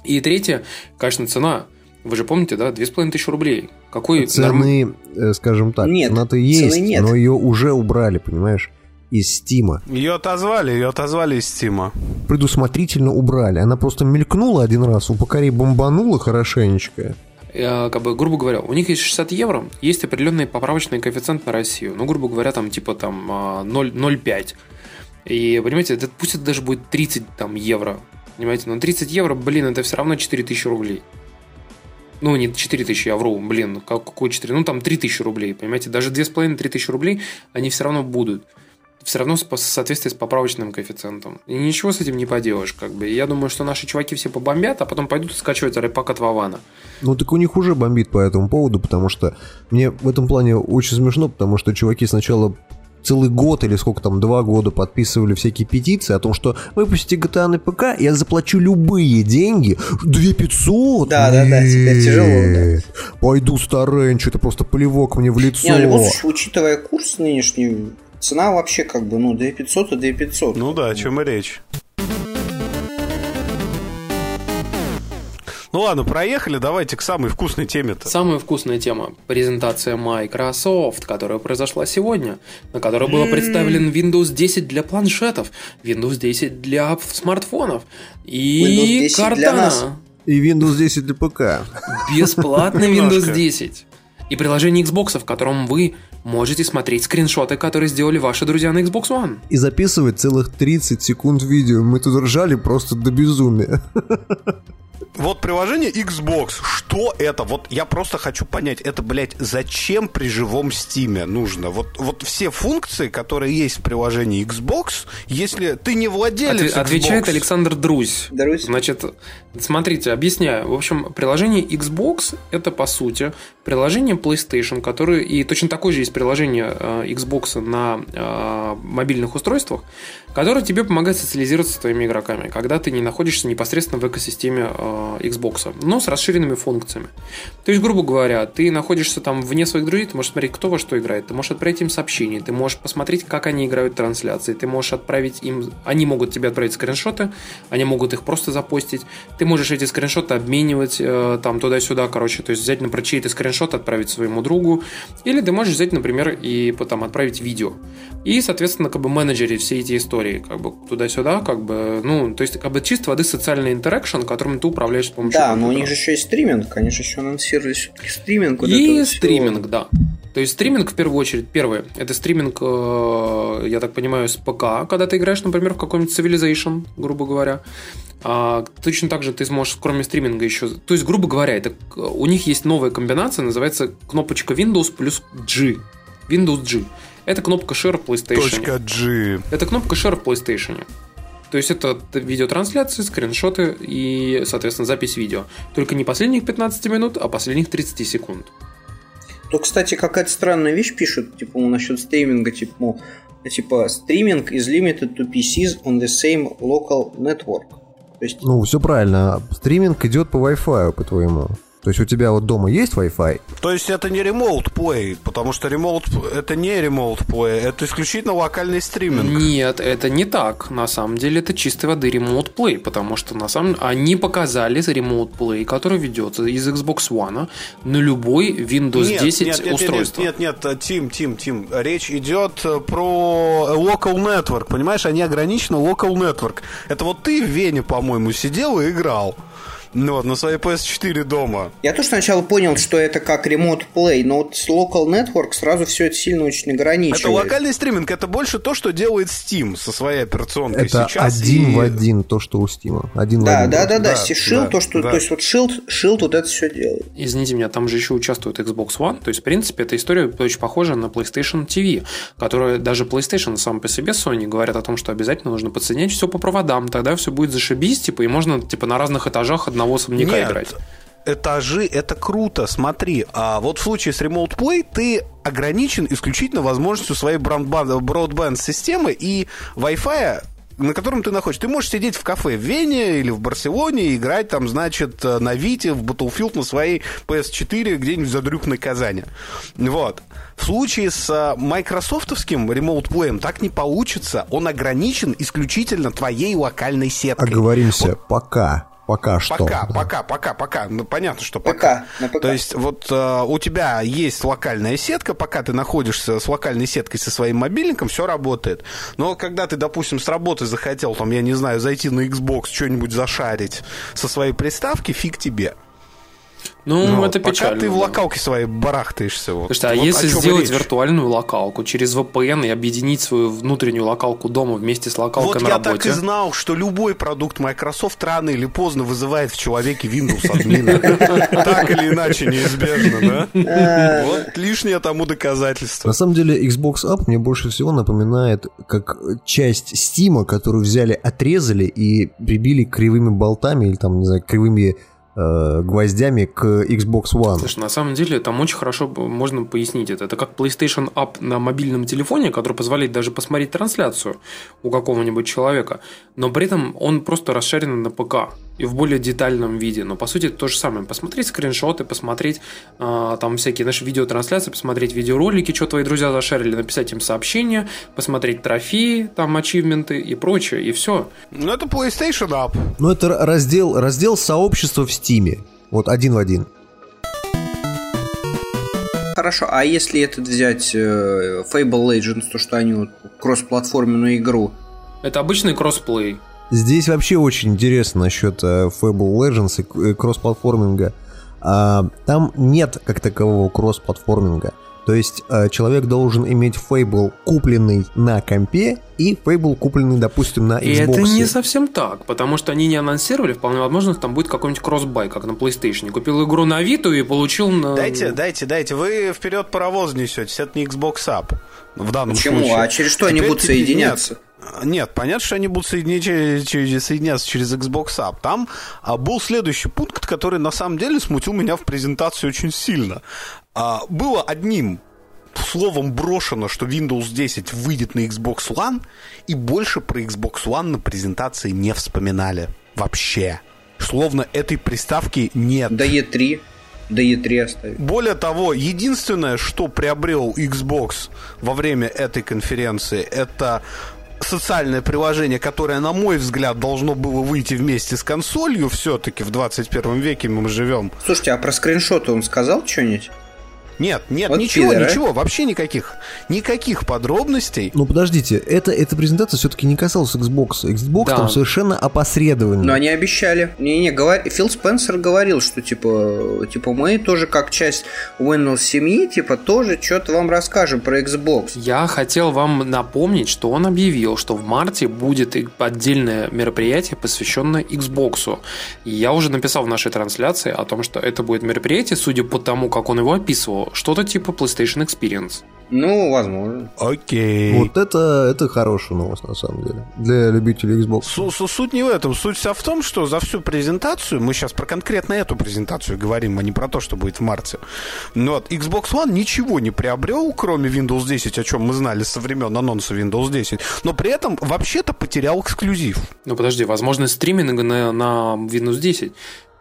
И третье, конечно, цена. Вы же помните, да? 2500 рублей. Какой Цены, норм... скажем так, нет, цена-то есть, нет. но ее уже убрали, понимаешь? из Стима. Ее отозвали, ее отозвали из Стима. Предусмотрительно убрали. Она просто мелькнула один раз, у Покари бомбанула хорошенечко. Э, как бы, грубо говоря, у них есть 60 евро, есть определенный поправочный коэффициент на Россию. Ну, грубо говоря, там типа там 0,05. А, И, понимаете, это, пусть это даже будет 30 там, евро. Понимаете, но 30 евро, блин, это все равно 4000 рублей. Ну, не 4 тысячи, я вру, блин, какой 4? Ну, там 3 тысячи рублей, понимаете? Даже 2,5-3 тысячи рублей они все равно будут все равно в соответствии с поправочным коэффициентом. И ничего с этим не поделаешь, как бы. я думаю, что наши чуваки все побомбят, а потом пойдут скачивать рэпак от Вавана. Ну, так у них уже бомбит по этому поводу, потому что мне в этом плане очень смешно, потому что чуваки сначала целый год или сколько там, два года подписывали всякие петиции о том, что выпустите GTA на ПК, я заплачу любые деньги. 2500? Да, да, да, теперь тяжело. Да. Пойду старенчу, это просто плевок мне в лицо. Не, ну, учитывая курс нынешний, Цена вообще как бы, ну, 2500 и 2500. Ну да, о чем и речь. Ну ладно, проехали, давайте к самой вкусной теме-то. Самая вкусная тема. Презентация Microsoft, которая произошла сегодня, на которой был представлен Windows 10 для планшетов, Windows 10 для смартфонов и Cortana. И Windows 10 для ПК. Бесплатный Windows 10. И приложение Xbox, в котором вы можете смотреть скриншоты, которые сделали ваши друзья на Xbox One. И записывать целых 30 секунд видео. Мы тут ржали просто до безумия. Вот приложение Xbox, что это? Вот я просто хочу понять, это, блядь, зачем при живом стиме нужно? Вот, вот все функции, которые есть в приложении Xbox, если ты не владелец Отве- Отвечает Александр Друзь. Друзь. Значит, смотрите, объясняю. В общем, приложение Xbox это, по сути, приложение PlayStation, которое... И точно такое же есть приложение э, Xbox на э, мобильных устройствах, которое тебе помогает социализироваться с твоими игроками, когда ты не находишься непосредственно в экосистеме э, Xbox, но с расширенными функциями. То есть, грубо говоря, ты находишься там вне своих друзей, ты можешь смотреть, кто во что играет, ты можешь отправить им сообщения, ты можешь посмотреть, как они играют в трансляции, ты можешь отправить им... Они могут тебе отправить скриншоты, они могут их просто запостить, ты можешь эти скриншоты обменивать э, там туда-сюда, короче, то есть взять, например, чей-то скриншот, отправить своему другу, или ты можешь взять, например, и потом отправить видео. И, соответственно, как бы менеджерить все эти истории, как бы туда-сюда, как бы, ну, то есть, как бы чисто воды социальный интеракшн, которым ты управляешь с помощью Да, но у них же еще есть стриминг, конечно, еще анонсировали стриминг. Вот и стриминг, все. да. То есть стриминг в первую очередь, первое, это стриминг, э, я так понимаю, с ПК, когда ты играешь, например, в какой-нибудь Civilization, грубо говоря. А, точно так же ты сможешь, кроме стриминга, еще... То есть, грубо говоря, это, у них есть новая комбинация, называется кнопочка Windows плюс G. Windows G. Это кнопка Share в PlayStation. G. Это кнопка Share в PlayStation. То есть это видеотрансляции, скриншоты и, соответственно, запись видео. Только не последних 15 минут, а последних 30 секунд. То, кстати, какая-то странная вещь пишут, типа, насчет стриминга, типа, мол, типа, стриминг is limited to PCs on the same local network. То есть... Ну, все правильно. Стриминг идет по Wi-Fi, по-твоему. То есть у тебя вот дома есть Wi-Fi? То есть это не remote play, потому что remote это не remote play, это исключительно локальный стриминг. Нет, это не так. На самом деле это чистой воды remote play, потому что на самом они показали remote play, который ведется из Xbox One на любой Windows нет, 10 нет, нет, устройство. Нет, нет, нет, Тим, Тим, Тим, речь идет про local network, понимаешь, они ограничены local network. Это вот ты в Вене, по-моему, сидел и играл. Ну вот, на своей PS4 дома. Я тоже сначала понял, что это как Remote Play, но вот с Local Network сразу все это сильно очень ограничивает. Это локальный стриминг, это больше то, что делает Steam со своей операционкой это сейчас. один и... в один то, что у Steam. Один да, в один. Да, да, да, да. Shield, да, то, что, да. то есть вот Shield, Shield вот это все делает. Извините меня, там же еще участвует Xbox One, то есть, в принципе, эта история очень похожа на PlayStation TV, которая даже PlayStation сам по себе, Sony, говорят о том, что обязательно нужно подсоединять все по проводам, тогда все будет зашибись, типа, и можно, типа, на разных этажах одного особняка Нет, играть этажи это круто, смотри. А вот в случае с Remote Play ты ограничен исключительно возможностью своей бродбенд-системы и Wi-Fi на котором ты находишься. Ты можешь сидеть в кафе в Вене или в Барселоне и играть там, значит, на Вите в Battlefield на своей PS4 где-нибудь за дрюкной Казани. Вот. В случае с майкрософтовским Remote Play так не получится. Он ограничен исключительно твоей локальной сеткой. Оговоримся, вот. пока Пока что. Пока, да. пока, пока, пока. Ну, понятно, что пока. На ПК. То есть вот э, у тебя есть локальная сетка, пока ты находишься с локальной сеткой со своим мобильником, все работает. Но когда ты, допустим, с работы захотел, там, я не знаю, зайти на Xbox, что-нибудь зашарить со своей приставки, фиг тебе. Ну, Ну, это пока печально. ты в локалке своей барахтаешься. Вот. Слушайте, а Вот если сделать речь. виртуальную локалку через VPN и объединить свою внутреннюю локалку дома вместе с локалкой Вот на я работе? так и знал, что любой продукт Microsoft рано или поздно вызывает в человеке Windows админа. Так или иначе неизбежно, да? Вот лишнее тому доказательство. На самом деле Xbox Up мне больше всего напоминает как часть Steam, которую взяли, отрезали и прибили кривыми болтами или там, не знаю, кривыми э, гвоздями к Xbox One. Слушай, на самом деле там очень хорошо можно пояснить это. Это как PlayStation App на мобильном телефоне, который позволяет даже посмотреть трансляцию у какого-нибудь человека, но при этом он просто расширен на ПК и в более детальном виде. Но по сути это то же самое. Посмотреть скриншоты, посмотреть а, там всякие наши видеотрансляции, посмотреть видеоролики, что твои друзья зашарили, написать им сообщения, посмотреть трофеи, там ачивменты и прочее, и все. Ну, это PlayStation App. Ну, это раздел, раздел сообщества в Steam. Вот один в один. Хорошо, а если этот взять э, Fable Legends, то что они вот кроссплатформенную игру, Это обычный кроссплей. Здесь вообще очень интересно насчет э, Fable Legends и и кроссплатформинга. А, Там нет как такового кроссплатформинга. То есть э, человек должен иметь Fable купленный на компе и Fable купленный, допустим, на Xbox. И это не совсем так, потому что они не анонсировали, вполне возможно, там будет какой-нибудь кроссбай, как на PlayStation. Купил игру на Vita и получил на... Дайте, дайте, дайте. Вы вперед паровоз несетесь. Это не Xbox App. В данном Почему? случае. А через что они Теперь будут теперь- соединяться? Нет, нет, понятно, что они будут соединять соединяться через Xbox App. Там а, был следующий пункт, который на самом деле смутил меня в презентации очень сильно. А, было одним словом брошено, что Windows 10 выйдет на Xbox One, и больше про Xbox One на презентации не вспоминали. Вообще. Словно этой приставки нет. До E3. До E3 оставить. Более того, единственное, что приобрел Xbox во время этой конференции, это социальное приложение, которое, на мой взгляд, должно было выйти вместе с консолью все-таки в 21 веке мы живем. Слушайте, а про скриншоты он сказал что-нибудь? Нет, нет, Вот ничего, пидор, а? ничего, вообще никаких, никаких подробностей. Ну подождите, это, эта презентация все-таки не касалась Xbox. Xbox Да. там совершенно опосредованно. Но они обещали. Не-не, говор... Фил Спенсер говорил, что типа, типа мы тоже как часть Windows семьи, типа тоже что-то вам расскажем про Xbox. Я хотел вам напомнить, что он объявил, что в марте будет отдельное мероприятие, посвященное Xbox. И я уже написал в нашей трансляции о том, что это будет мероприятие, судя по тому, как он его описывал, что-то типа PlayStation Experience. Ну, возможно. Окей. Вот это, это хорошая новость, на самом деле. Для любителей Xbox. Су- су- Суть не в этом. Суть вся в том, что за всю презентацию, мы сейчас про конкретно эту презентацию говорим, а не про то, что будет в марте. Но вот Xbox One ничего не приобрел, кроме Windows 10, о чем мы знали со времен анонса Windows 10, но при этом вообще-то потерял эксклюзив. Ну подожди, возможность стриминга на, на Windows 10.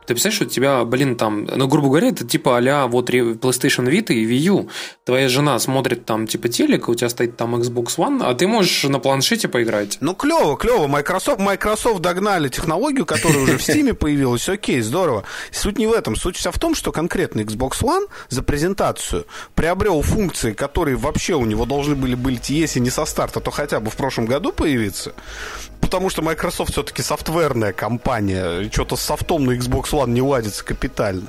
Ты представляешь, что у тебя, блин, там, ну, грубо говоря, это типа а вот PlayStation Vita и Wii U. Твоя жена смотрит там типа телек, у тебя стоит там Xbox One, а ты можешь на планшете поиграть. Ну, клево, клево. Microsoft, Microsoft догнали технологию, которая уже в Steam появилась. Окей, здорово. Суть не в этом. Суть вся в том, что конкретно Xbox One за презентацию приобрел функции, которые вообще у него должны были быть, если не со старта, то хотя бы в прошлом году появиться. Потому что Microsoft все-таки софтверная компания. Что-то с софтом на Xbox One не ладится капитально.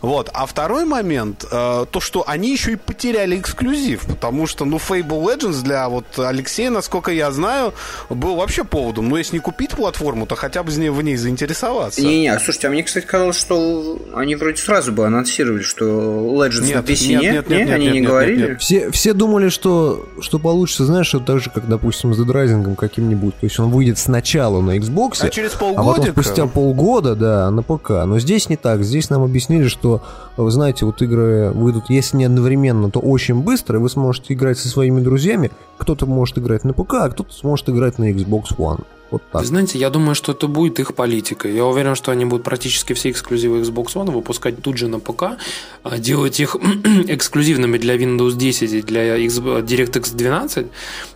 Вот. А второй момент, э, то, что они еще и потеряли эксклюзив. Потому что, ну, Fable Legends для вот Алексея, насколько я знаю, был вообще поводом. Ну, если не купить платформу, то хотя бы в ней, в ней заинтересоваться. Не-не, слушайте, а мне, кстати, казалось, что они вроде сразу бы анонсировали, что Legends Нет, на PC нет, нет, нет, нет, не? нет, Они нет, не нет, говорили? нет, нет. Все, все думали, что, что получится, знаешь, вот так же, как, допустим, с Dead Rising каким-нибудь. То есть он выйдет сначала на Xbox, А через а потом полгодика... спустя полгода, да, на ПК. Но здесь не так. Здесь нам объяснили, что, вы знаете, вот игры выйдут, если не одновременно, то очень быстро, и вы сможете играть со своими друзьями. Кто-то может играть на ПК, а кто-то сможет играть на Xbox One. Вот так. Знаете, я думаю, что это будет их политика. Я уверен, что они будут практически все эксклюзивы Xbox One выпускать тут же на ПК, а делать их эксклюзивными для Windows 10 и для DirectX 12,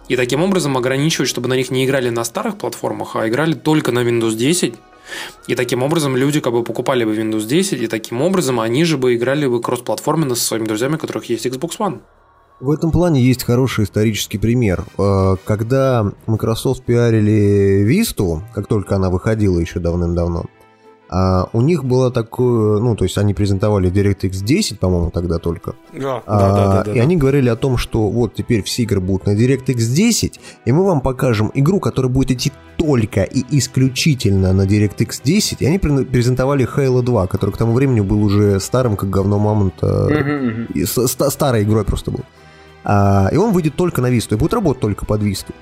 и таким образом ограничивать, чтобы на них не играли на старых платформах, а играли только на Windows 10 И таким образом люди как бы покупали бы Windows 10, и таким образом они же бы играли бы кросс-платформенно со своими друзьями, у которых есть Xbox One. В этом плане есть хороший исторический пример. Э, когда Microsoft пиарили Vista, как только она выходила еще давным-давно, а у них было такое, ну, то есть они презентовали DirectX 10, по-моему, тогда только. Да, а, да, да, да, И они говорили о том, что вот теперь все игры будут на DirectX 10, и мы вам покажем игру, которая будет идти только и исключительно на DirectX 10. И они презентовали Halo 2, который к тому времени был уже старым, как говно мамонта. Старой игрой просто был. А, и он выйдет только на Висту, и будет работать только под Висту.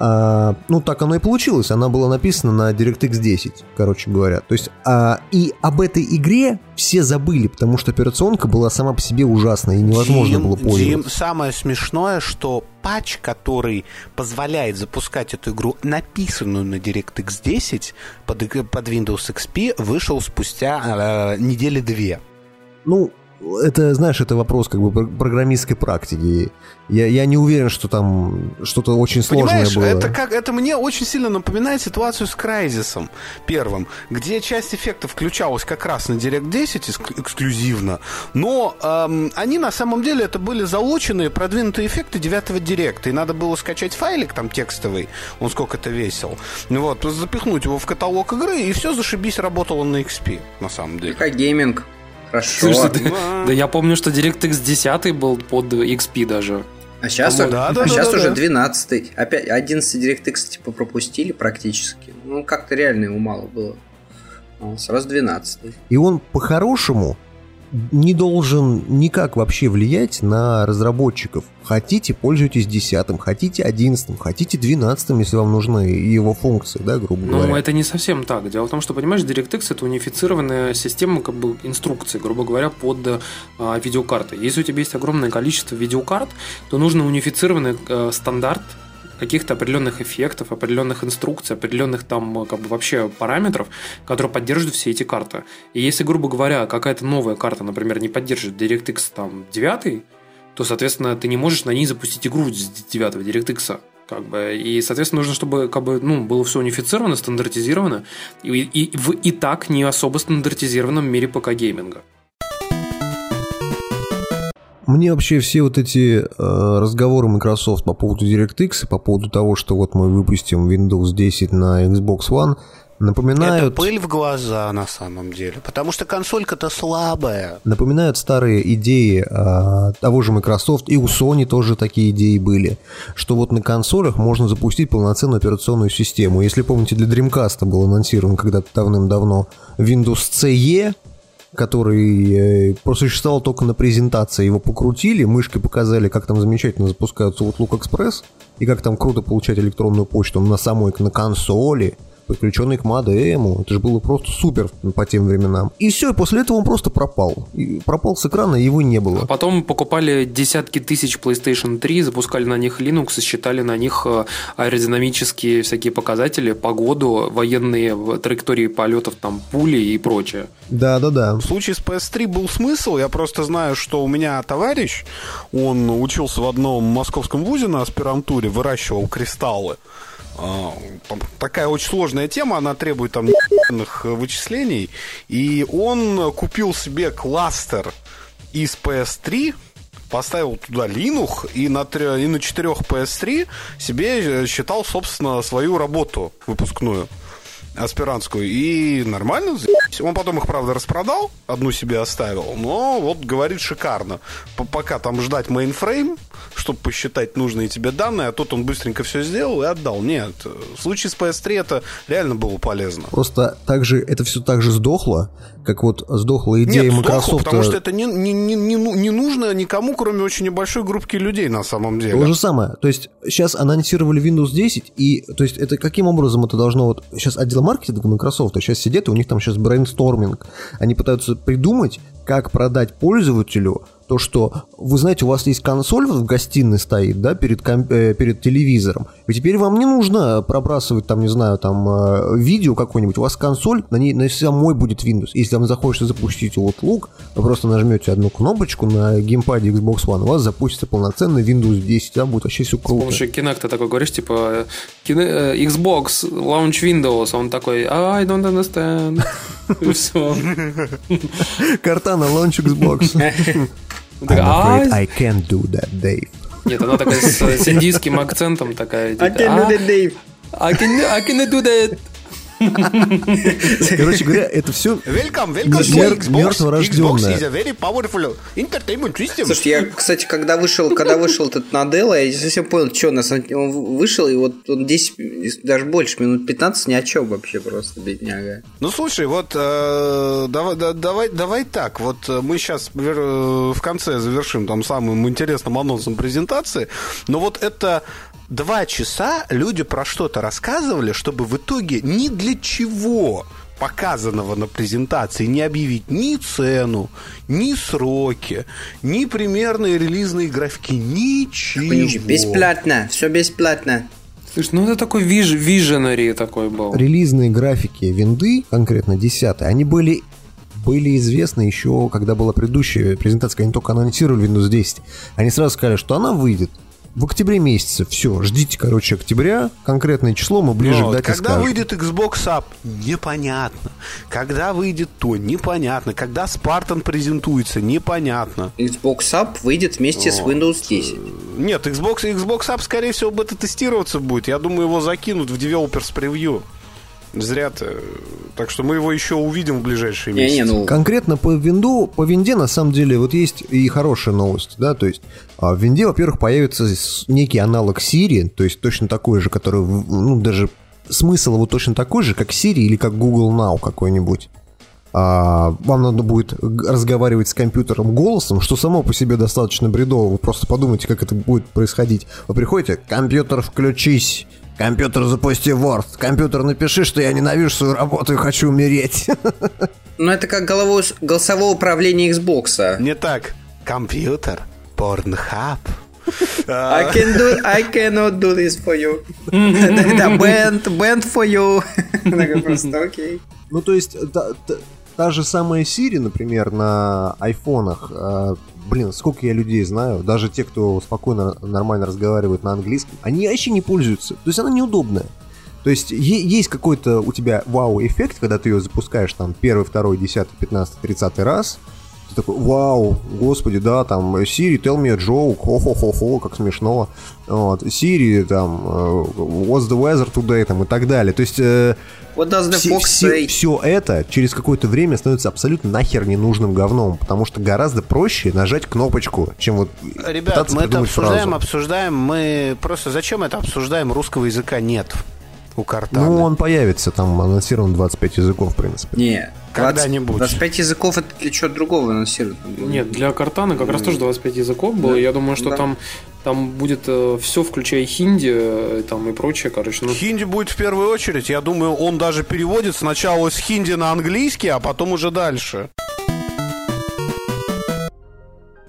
А, ну, так оно и получилось. Она была написана на DirectX 10, короче говоря. То есть, а, и об этой игре все забыли, потому что операционка была сама по себе ужасная, и невозможно Джим, было пользоваться. Джим, самое смешное, что патч, который позволяет запускать эту игру, написанную на DirectX 10 под, под Windows XP, вышел спустя э, недели две. Ну, это, знаешь, это вопрос как бы программистской практики. Я, я не уверен, что там что-то очень сложное Понимаешь, было. Это, как, это мне очень сильно напоминает ситуацию с Крайзисом первым, где часть эффектов включалась как раз на Direct 10 эксклюзивно, но эм, они на самом деле это были залоченные продвинутые эффекты 9 директа, и надо было скачать файлик там текстовый, он сколько-то весил, вот, запихнуть его в каталог игры, и все зашибись работало на XP, на самом деле. Как гейминг. Хорошо. Слушайте, да, да я помню, что DirectX 10 был под XP даже. А сейчас, да, да, а да, сейчас да, уже да. 12 Опять 11 DirectX типа пропустили практически. Ну, как-то реально его мало было. А сразу 12 И он по-хорошему не должен никак вообще влиять на разработчиков. Хотите, пользуйтесь десятым, хотите одиннадцатым, хотите двенадцатым, если вам нужны его функции, да, грубо ну, говоря. Ну, это не совсем так. Дело в том, что, понимаешь, DirectX это унифицированная система как бы инструкций, грубо говоря, под а, видеокарты. Если у тебя есть огромное количество видеокарт, то нужно унифицированный а, стандарт каких-то определенных эффектов, определенных инструкций, определенных там как бы вообще параметров, которые поддерживают все эти карты. И если, грубо говоря, какая-то новая карта, например, не поддерживает DirectX там 9, то, соответственно, ты не можешь на ней запустить игру с 9 DirectX. Как бы, и, соответственно, нужно, чтобы как бы, ну, было все унифицировано, стандартизировано, и, и в и так не особо стандартизированном мире ПК-гейминга. Мне вообще все вот эти э, разговоры Microsoft по поводу DirectX и по поводу того, что вот мы выпустим Windows 10 на Xbox One, напоминают... Это пыль в глаза на самом деле, потому что консолька-то слабая. Напоминают старые идеи э, того же Microsoft, и у Sony тоже такие идеи были, что вот на консолях можно запустить полноценную операционную систему. Если помните, для Dreamcast был анонсирован когда-то давным-давно Windows CE, который э, просуществовал только на презентации. Его покрутили, мышкой показали, как там замечательно запускается Outlook Express, и как там круто получать электронную почту на самой на консоли подключенный к модему. Это же было просто супер по тем временам. И все, и после этого он просто пропал. И пропал с экрана, и его не было. А потом покупали десятки тысяч PlayStation 3, запускали на них Linux и считали на них э, аэродинамические всякие показатели, погоду, военные траектории полетов, там, пули и прочее. Да, да, да. В случае с PS3 был смысл. Я просто знаю, что у меня товарищ, он учился в одном московском вузе на аспирантуре, выращивал кристаллы. А, такая очень сложная тема, она требует там вычислений. И он купил себе кластер из PS3, поставил туда Linux и на, и на четырех PS3 себе считал, собственно, свою работу выпускную аспирантскую. И нормально. Он потом их, правда, распродал, одну себе оставил. Но вот говорит шикарно. Пока там ждать мейнфрейм, чтобы посчитать нужные тебе данные, а тут он быстренько все сделал и отдал. Нет, в случае с PS3 это реально было полезно. Просто также это все так же сдохло, как вот сдохла идея Нет, Microsoft. Сдохло, потому что это не, не, не, не, не нужно никому, кроме очень небольшой группки людей на самом деле. То же самое. То есть сейчас анонсировали Windows 10, и то есть это каким образом это должно вот сейчас отдел маркетинга Microsoft сейчас сидят, и у них там сейчас брейнсторминг. Они пытаются придумать, как продать пользователю то, что, вы знаете, у вас есть консоль в гостиной стоит, да, перед, комп- э, перед телевизором, и теперь вам не нужно пробрасывать там, не знаю, там, э, видео какое-нибудь, у вас консоль, на ней на самой будет Windows. Если вам захочется запустить Outlook, вы просто нажмете одну кнопочку на геймпаде Xbox One, у вас запустится полноценный Windows 10, там будет вообще все С круто. помощью Kinect такой говоришь, типа э, Xbox, Launch Windows, он такой I don't understand. Все. Картана Launch Xbox. I'm afraid «А?» I can't do that, Dave. Нет, она такая с, с индийским акцентом такая. типа, I can do «А, that, Dave. I can, I can do that. Короче говоря, это все Welcome, welcome Xbox. мертворожденная. Xbox is a very powerful entertainment system. Слушайте, я, кстати, когда вышел, когда вышел этот Наделла, я не совсем понял, что на самом деле он вышел, и вот он 10, даже больше, минут 15 ни о чем вообще просто, бедняга. Ну слушай, вот э, давай, да- давай, давай так. Вот э, мы сейчас в конце завершим там самым интересным анонсом презентации. Но вот это два часа люди про что-то рассказывали, чтобы в итоге ни для чего показанного на презентации не объявить ни цену, ни сроки, ни примерные релизные графики, ничего. Бесплатно, все бесплатно. Слушай, ну это такой виж, виженери такой был. релизные графики винды, конкретно 10 они были были известны еще, когда была предыдущая презентация, когда они только анонсировали Windows 10. Они сразу сказали, что она выйдет в октябре месяце. Все, ждите, короче, октября. Конкретное число мы ближе Вот, к дате когда скажем. выйдет Xbox Up, непонятно. Когда выйдет то, непонятно. Когда Spartan презентуется, непонятно. Xbox Up выйдет вместе с Windows 10. Нет, Xbox, Xbox Up, скорее всего, бета-тестироваться будет. Я думаю, его закинут в Developers Preview. Зря ты. Так что мы его еще увидим в ближайшие месяцы. Не-не, ну, Конкретно по винду, по винде на самом деле вот есть и хорошая новость, да, то есть а, в винде, во-первых, появится некий аналог Siri, то есть точно такой же, который, ну, даже смысл его точно такой же, как Siri или как Google Now какой-нибудь. А, вам надо будет разговаривать с компьютером голосом, что само по себе достаточно бредово. Вы просто подумайте, как это будет происходить. Вы приходите, компьютер включись, компьютер запусти Word, компьютер напиши, что я ненавижу свою работу и хочу умереть. ну это как головое, голосовое управление Xbox. Не так. Компьютер, Pornhub. I can do, I cannot do this for you. Да, band, band for you. Просто, окей. Ну, то есть, та, та- та же самая Siri, например, на айфонах, э, блин, сколько я людей знаю, даже те, кто спокойно, нормально разговаривает на английском, они вообще не пользуются. То есть она неудобная. То есть есть какой-то у тебя вау-эффект, когда ты ее запускаешь там первый, второй, десятый, пятнадцатый, тридцатый раз. Ты такой, вау, господи, да, там, Siri, tell me a joke, хо-хо-хо-хо, как смешно. Вот, Siri, там, э, what's the weather today, там, и так далее. То есть э, What does the все, fox say? все это через какое-то время становится абсолютно нахер ненужным говном, потому что гораздо проще нажать кнопочку, чем вот Ребят, мы это обсуждаем, фразу. обсуждаем. Мы просто зачем это обсуждаем? Русского языка нет у Картана. Ну, он появится, там анонсирован 25 языков, в принципе. Не, 20 Когда-нибудь. 25 языков это для чего другого анонсируют. Нет, для Картана как раз тоже 25 языков было. Я думаю, что Да. там, там будет все, включая хинди э, там и прочее, короче. Ну, Хинди будет в первую очередь. Я думаю, он даже переводит сначала с хинди на английский, а потом уже дальше.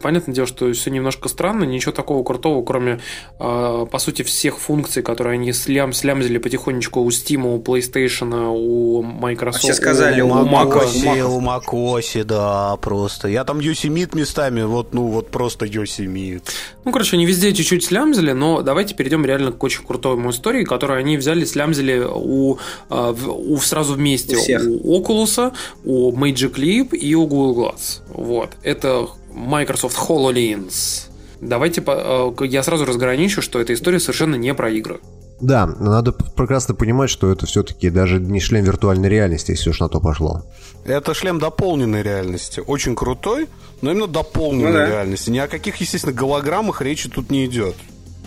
Понятное дело, что все немножко странно, ничего такого крутого, кроме, э, по сути, всех функций, которые они слям, слямзили потихонечку у Steam, у PlayStation, у Microsoft. Все сказали, у, у у Mac. Макоси, у Макоси, да, просто. Я там Йосемит местами, вот, ну, вот просто Йосемит. Ну, короче, они везде чуть-чуть слямзили, но давайте перейдем реально к очень крутой истории, которую они взяли, слямзили у, в- у сразу вместе. У всех. У Oculus, у Magic Leap и у Google Glass. Вот. Это Microsoft HoloLens. Давайте, по- э, я сразу разграничу, что эта история совершенно не про игры. Да, но надо прекрасно понимать, что это все-таки даже не шлем виртуальной реальности, если уж на то пошло. Это шлем дополненной реальности. Очень крутой, но именно дополненной Ну да. реальности. Ни о каких, естественно, голограммах речи тут не идет.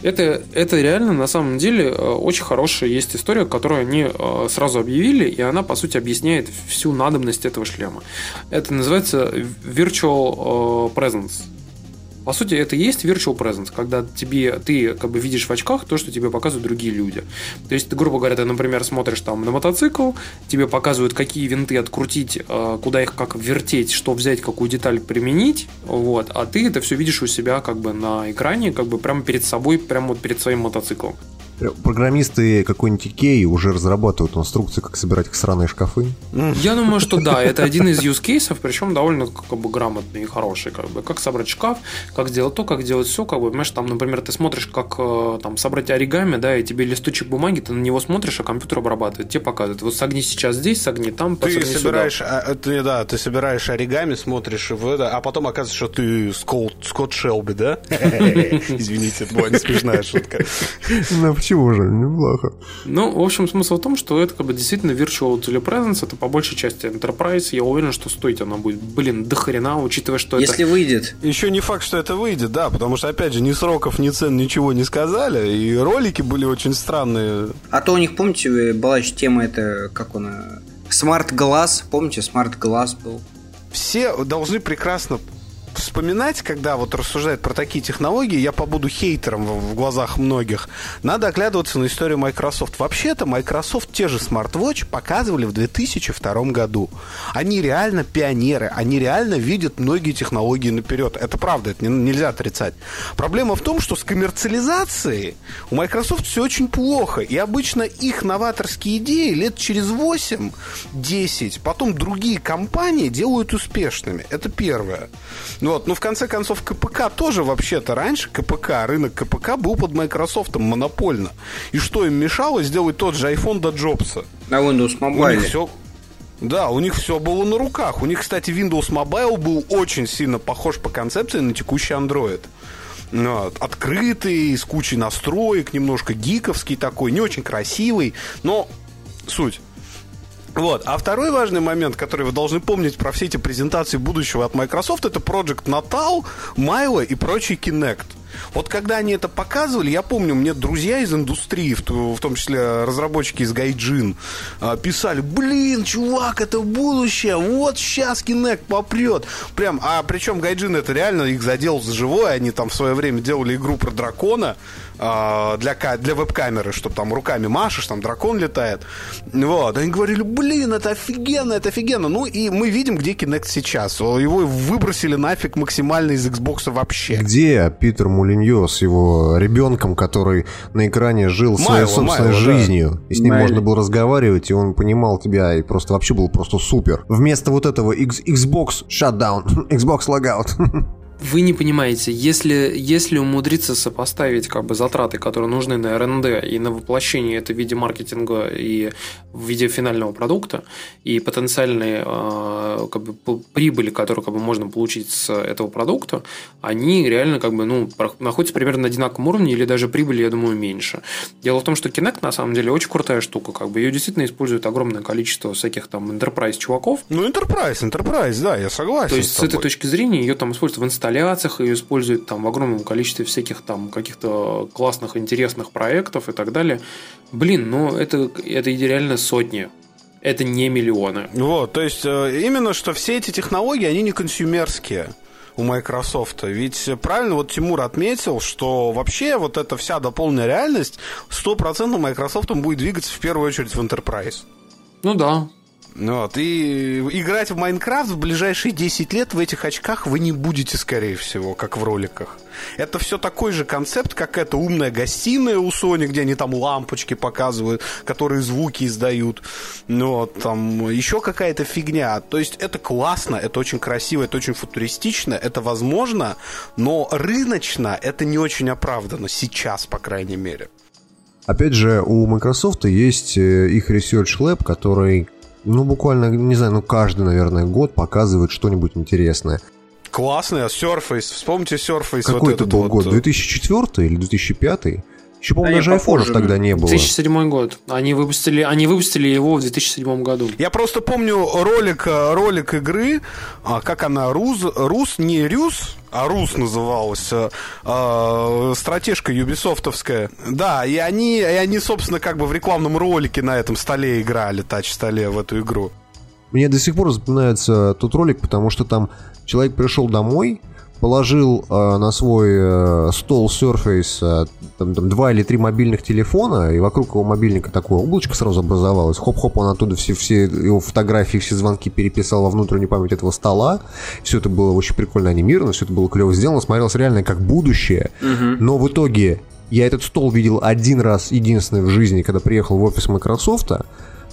Это, это реально, на самом деле, э, очень хорошая есть история, которую они э, сразу объявили, и она, по сути, объясняет всю надобность этого шлема. Это называется Virtual э, Presence. По сути, это и есть virtual presence, когда тебе, ты как бы видишь в очках то, что тебе показывают другие люди. То есть, грубо говоря, ты, например, смотришь там на мотоцикл, тебе показывают, какие винты открутить, э, куда их как вертеть, что взять, какую деталь применить, вот, а ты это все видишь у себя как бы на экране, как бы прямо перед собой, прямо вот перед своим мотоциклом. Программисты какой-нибудь Икеи уже разрабатывают инструкции, как собирать их сраные шкафы. Я думаю, что да, это один из use кейсов, причем довольно как бы грамотный и хороший, как бы, как собрать шкаф, как сделать то, как делать все, как бы, понимаешь, там, например, ты смотришь, как э, там собрать оригами, да, и тебе листочек бумаги, ты на него смотришь, а компьютер обрабатывает, тебе показывает, вот согни сейчас здесь, согни там, ты собираешь, а, ты, да, ты собираешь оригами, смотришь в это, а потом оказывается, что ты Скотт, Скотт Шелби, да? Извините, это была не смешная шутка. Почему же? Неплохо. Ну, в общем, смысл в том, что это как бы действительно virtual telepresence, это по большей части enterprise. Я уверен, что стоить она будет, блин, до хрена, учитывая, что Если это... выйдет. Еще не факт, что это выйдет, да, потому что, опять же, ни сроков, ни цен, ничего не сказали, и ролики были очень странные. А то у них, помните, была еще тема, это, как он, Glass, помните, Glass был? Все должны прекрасно вспоминать, когда вот рассуждают про такие технологии, я побуду хейтером в, глазах многих, надо оглядываться на историю Microsoft. Вообще-то Microsoft те же SmartWatch показывали в 2002 году. Они реально пионеры, они реально видят многие технологии наперед. Это правда, это не, нельзя отрицать. Проблема в том, что с коммерциализацией у Microsoft все очень плохо, и обычно их новаторские идеи лет через 8-10 потом другие компании делают успешными. Это первое. Вот. Ну, в конце концов, КПК тоже вообще-то раньше, КПК, рынок КПК был под Microsoft монопольно. И что им мешало сделать тот же iPhone до Джобса? На Windows Mobile. все, да, у них все было на руках. У них, кстати, Windows Mobile был очень сильно похож по концепции на текущий Android. Вот. Открытый, с кучей настроек, немножко гиковский такой, не очень красивый, но суть. Вот. А второй важный момент, который вы должны помнить про все эти презентации будущего от Microsoft, это Project Natal, Milo и прочий Kinect. Вот когда они это показывали, я помню, мне друзья из индустрии, в, том числе разработчики из Гайджин, писали, блин, чувак, это будущее, вот сейчас Kinect попрет. Прям, а причем Гайджин это реально их задел за живое, они там в свое время делали игру про дракона, для, для веб-камеры, чтобы там руками машешь, там дракон летает. Вот. Они говорили, блин, это офигенно, это офигенно. Ну и мы видим, где Kinect сейчас. Его выбросили нафиг максимально из Xbox вообще. Где Питер Мулиньо с его ребенком, который на экране жил Майло, своей собственной Майло, жизнью, да. и с ним Майло. можно было разговаривать, и он понимал тебя, и просто вообще был просто супер. Вместо вот этого Xbox shutdown, Xbox logout. вы не понимаете, если, если умудриться сопоставить как бы затраты, которые нужны на РНД и на воплощение это в виде маркетинга и в виде финального продукта, и потенциальные э, как бы, прибыли, которые как бы, можно получить с этого продукта, они реально как бы, ну, находятся примерно на одинаковом уровне или даже прибыли, я думаю, меньше. Дело в том, что Kinect на самом деле очень крутая штука, как бы ее действительно использует огромное количество всяких там enterprise чуваков. Ну, enterprise, enterprise, да, я согласен. То есть с, с этой точки зрения ее там используют в инсталляции инсталляциях, ее используют там в огромном количестве всяких там каких-то классных, интересных проектов и так далее. Блин, ну это, это реально сотни. Это не миллионы. Вот, то есть э, именно что все эти технологии, они не консюмерские у Microsoft. Ведь правильно вот Тимур отметил, что вообще вот эта вся дополненная реальность 100% Microsoft будет двигаться в первую очередь в Enterprise. Ну да, вот, и играть в Майнкрафт в ближайшие 10 лет в этих очках вы не будете, скорее всего, как в роликах. Это все такой же концепт, как эта умная гостиная у Sony, где они там лампочки показывают, которые звуки издают. Ну, вот, там еще какая-то фигня. То есть это классно, это очень красиво, это очень футуристично, это возможно, но рыночно это не очень оправдано сейчас, по крайней мере. Опять же, у Microsoft есть э, их Research Lab, который ну, буквально, не знаю, ну, каждый, наверное, год показывает что-нибудь интересное. Классный, а Surface, вспомните Surface. Какой вот это был вот... год, 2004 э, или 2005? Еще, по-моему, даже айфонов тогда не было. 2007 год. Они выпустили, они выпустили его в 2007 году. Я просто помню ролик, э, ролик игры, а, как она, Рус, Рус, не Рюс, а Рус называлась, э, стратежка юбисофтовская. Да, и они, и они, собственно, как бы в рекламном ролике на этом столе играли, тач-столе в эту игру. Мне до сих пор запоминается тот ролик, потому что там человек пришел домой, положил э, на свой э, стол Surface э, там, там, два или три мобильных телефона, и вокруг его мобильника такое облачко сразу образовалось. Хоп-хоп, он оттуда все, все его фотографии, все звонки переписал во внутреннюю память этого стола. Все это было очень прикольно анимировано, все это было клево сделано, смотрелось реально как будущее. Но в итоге я этот стол видел один раз, единственный в жизни, когда приехал в офис Microsoft. А,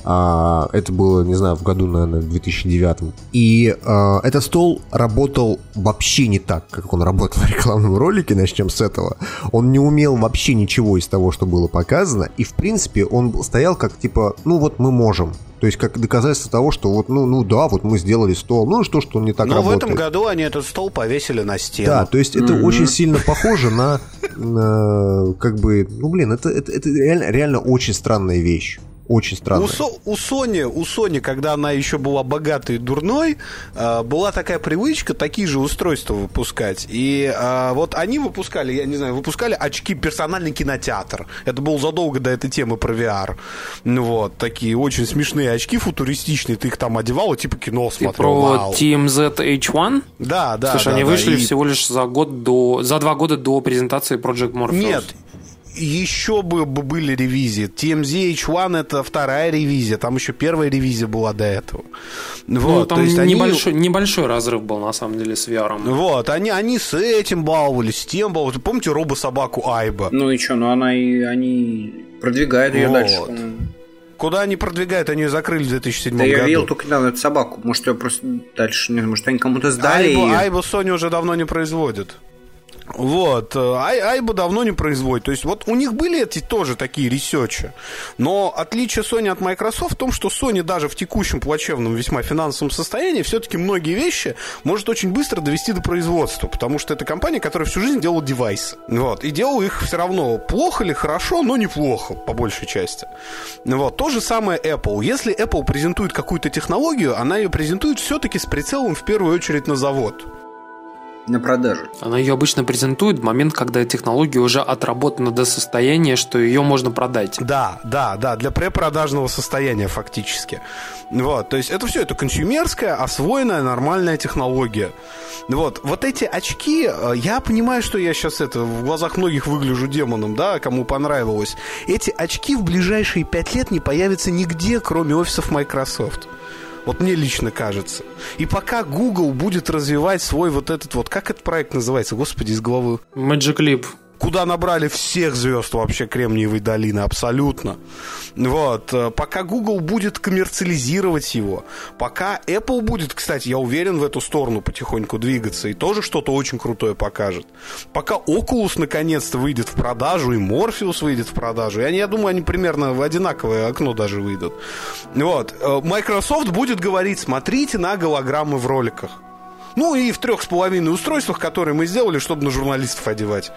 это было, не знаю, в году, наверное, 2009. И а, этот стол работал вообще не так, как он работал в рекламном ролике, начнем с этого. Он не умел вообще ничего из того, что было показано. И, в принципе, он стоял как, типа, ну вот мы можем. То есть как доказательство того, что вот, ну, ну да, вот мы сделали стол. Ну что, что он не так Но работает. в этом году они этот стол повесили на стену. Да, то есть это очень сильно похоже на, на, как бы, ну блин, это, это, это реально, реально очень странная вещь. Очень странная. У, Со- у Сони, у Сони, когда она еще была богатой и дурной, э, была такая привычка такие же устройства выпускать. И э, вот они выпускали, я не знаю, выпускали очки персональный кинотеатр. Это было задолго до этой темы про VR. Ну вот, такие очень смешные очки футуристичные. Ты их там одевал и типа кино Ты смотрел. про Вау. TMZ H1? Да, да. Слушай, да, они да. вышли И- всего лишь за год до, за два года до презентации Project Morpheus. Нет, еще бы, бы были ревизии. TMZ H1 это вторая ревизия, там еще первая ревизия была до этого. Ну, Вот, там то есть они- небольшой, небольшой разрыв был, на самом деле, с VR. Вот, они, они с этим баловались, с тем баловались. Помните робо-собаку Айба? Ну и что, ну она и они продвигают ее Вот. дальше. Куда они продвигают? Они ее закрыли в 2007 Да я году. видел только недавно эту собаку. Может, ее просто дальше, не знаю, может, они кому-то сдали Айбу, её? Айбу Sony уже давно не производит. Вот, э, Ай, Айбу давно не производит. То есть вот у них были эти тоже такие ресечи. Но отличие Sony от Microsoft в том, что Sony даже в текущем плачевном весьма финансовом состоянии все-таки многие вещи может очень быстро довести до производства. Потому что это компания, которая всю жизнь делала девайсы. Вот, и делала их все равно плохо или хорошо, но неплохо, по большей части. Вот, то же самое Apple. Если Apple презентует какую-то технологию, она ее презентует все-таки с прицелом в первую очередь на завод. На продажу. Она ее обычно презентует в момент, когда технология уже отработана до состояния, что ее можно продать. Да, да, да, для препродажного состояния фактически. Вот, то есть это все, это консюмерская, освоенная, нормальная технология. Вот, вот эти очки, э, я понимаю, что я сейчас это в глазах многих выгляжу демоном, да, кому понравилось. Эти очки в ближайшие пять лет не появятся нигде, кроме офисов Microsoft. Вот мне лично кажется. И пока Google будет развивать свой вот этот вот, как этот проект называется, господи, из головы Magic Leap. Куда набрали всех звезд вообще Кремниевой долины, абсолютно. Вот. э, Пока Google будет коммерциализировать его, пока Apple будет, кстати, я уверен, в эту сторону потихоньку двигаться и тоже что-то очень крутое покажет. Пока Oculus наконец-то выйдет в продажу, и Morpheus выйдет в продажу, и я думаю, они примерно в одинаковое окно даже выйдут. Вот. Э, Microsoft будет говорить, смотрите на голограммы в роликах. Ну и в трех с половиной устройствах, которые мы сделали, чтобы на журналистов одевать.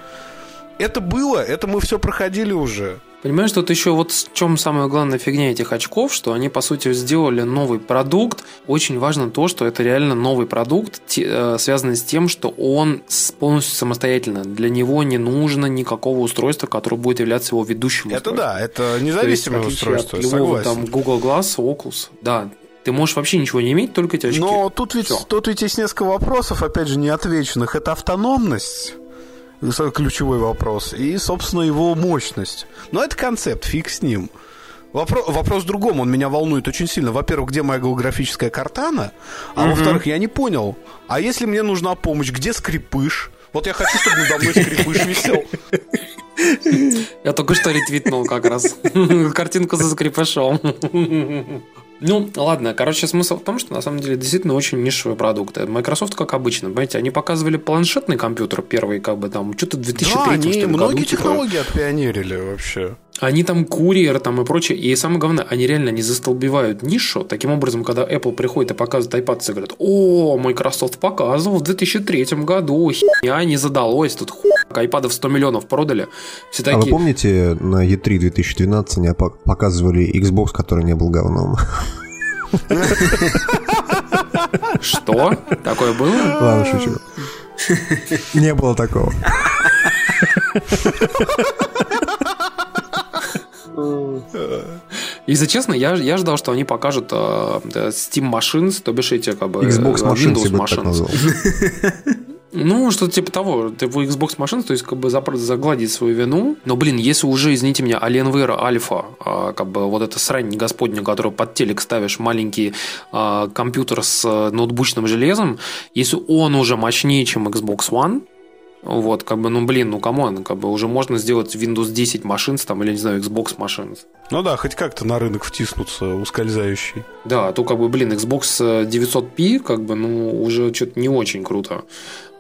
Это было, это мы все проходили уже. Понимаешь, тут еще вот в чем самая главная фигня этих очков, что они, по сути, сделали новый продукт. Очень важно то, что это реально новый продукт, э, связанный с тем, что он полностью самостоятельно. Для него не нужно никакого устройства, которое будет являться его ведущим Это устройством. да, это То есть, независимое отличие устройство, от любого согласен. там Google Glass, Oculus, да, ты можешь вообще ничего не иметь, только эти очки. Но тут ведь, тут ведь есть несколько вопросов, опять же, неотвеченных. Это автономность, ключевой вопрос, и, собственно, его мощность. Но это концепт, фиг с ним. Вопро- вопрос в другом, он меня волнует очень сильно. Во-первых, где моя голографическая картана? А во-вторых, я не понял, а если мне нужна помощь, где скрипыш? Вот я хочу, чтобы надо мной скрипыш висел. Я только что ретвитнул как раз картинку за скрипышом. Ну, ладно, короче, смысл в том, что на самом деле действительно очень нишевый продукт. Э, Microsoft, как обычно, понимаете, они показывали планшетный компьютер первый, как бы там, что-то в 2003 Да, что они ли, многие году, типа, технологии отпионерили вообще. Они там курьер там и прочее. И самое главное, они реально не застолбивают нишу. Таким образом, когда Apple приходит и показывает iPad, все говорят, о, Microsoft показывал в 2003 году, херня не задалось, тут хуй, айпадов 100 миллионов продали. Все А вы такие, помните, на E3 2012 они пок- показывали Xbox, который не был говном? что? Такое было? Ладно, шучу. Не было такого. Если честно, я, я ждал, что они покажут э, э, Steam Machines, то бишь эти как бы э, Xbox Machines, Windows Machines. Ну, что-то типа того. Ты в Xbox Machine, то есть как бы загладить свою вину. Но, блин, если уже, извините меня, Alienware Alpha, а, как бы вот эта срань господня, которую под телек ставишь, маленький а, компьютер с э, ноутбучным железом, если он уже мощнее, чем Xbox One, вот, как бы, ну, блин, ну, come on, как бы уже можно сделать Windows 10 Machine, там, или, не знаю, Xbox Machine. Ну да, хоть как-то на рынок втиснуться ускользающий. Да, а то, как бы, блин, Xbox 900p, как бы, ну, уже что-то не очень круто.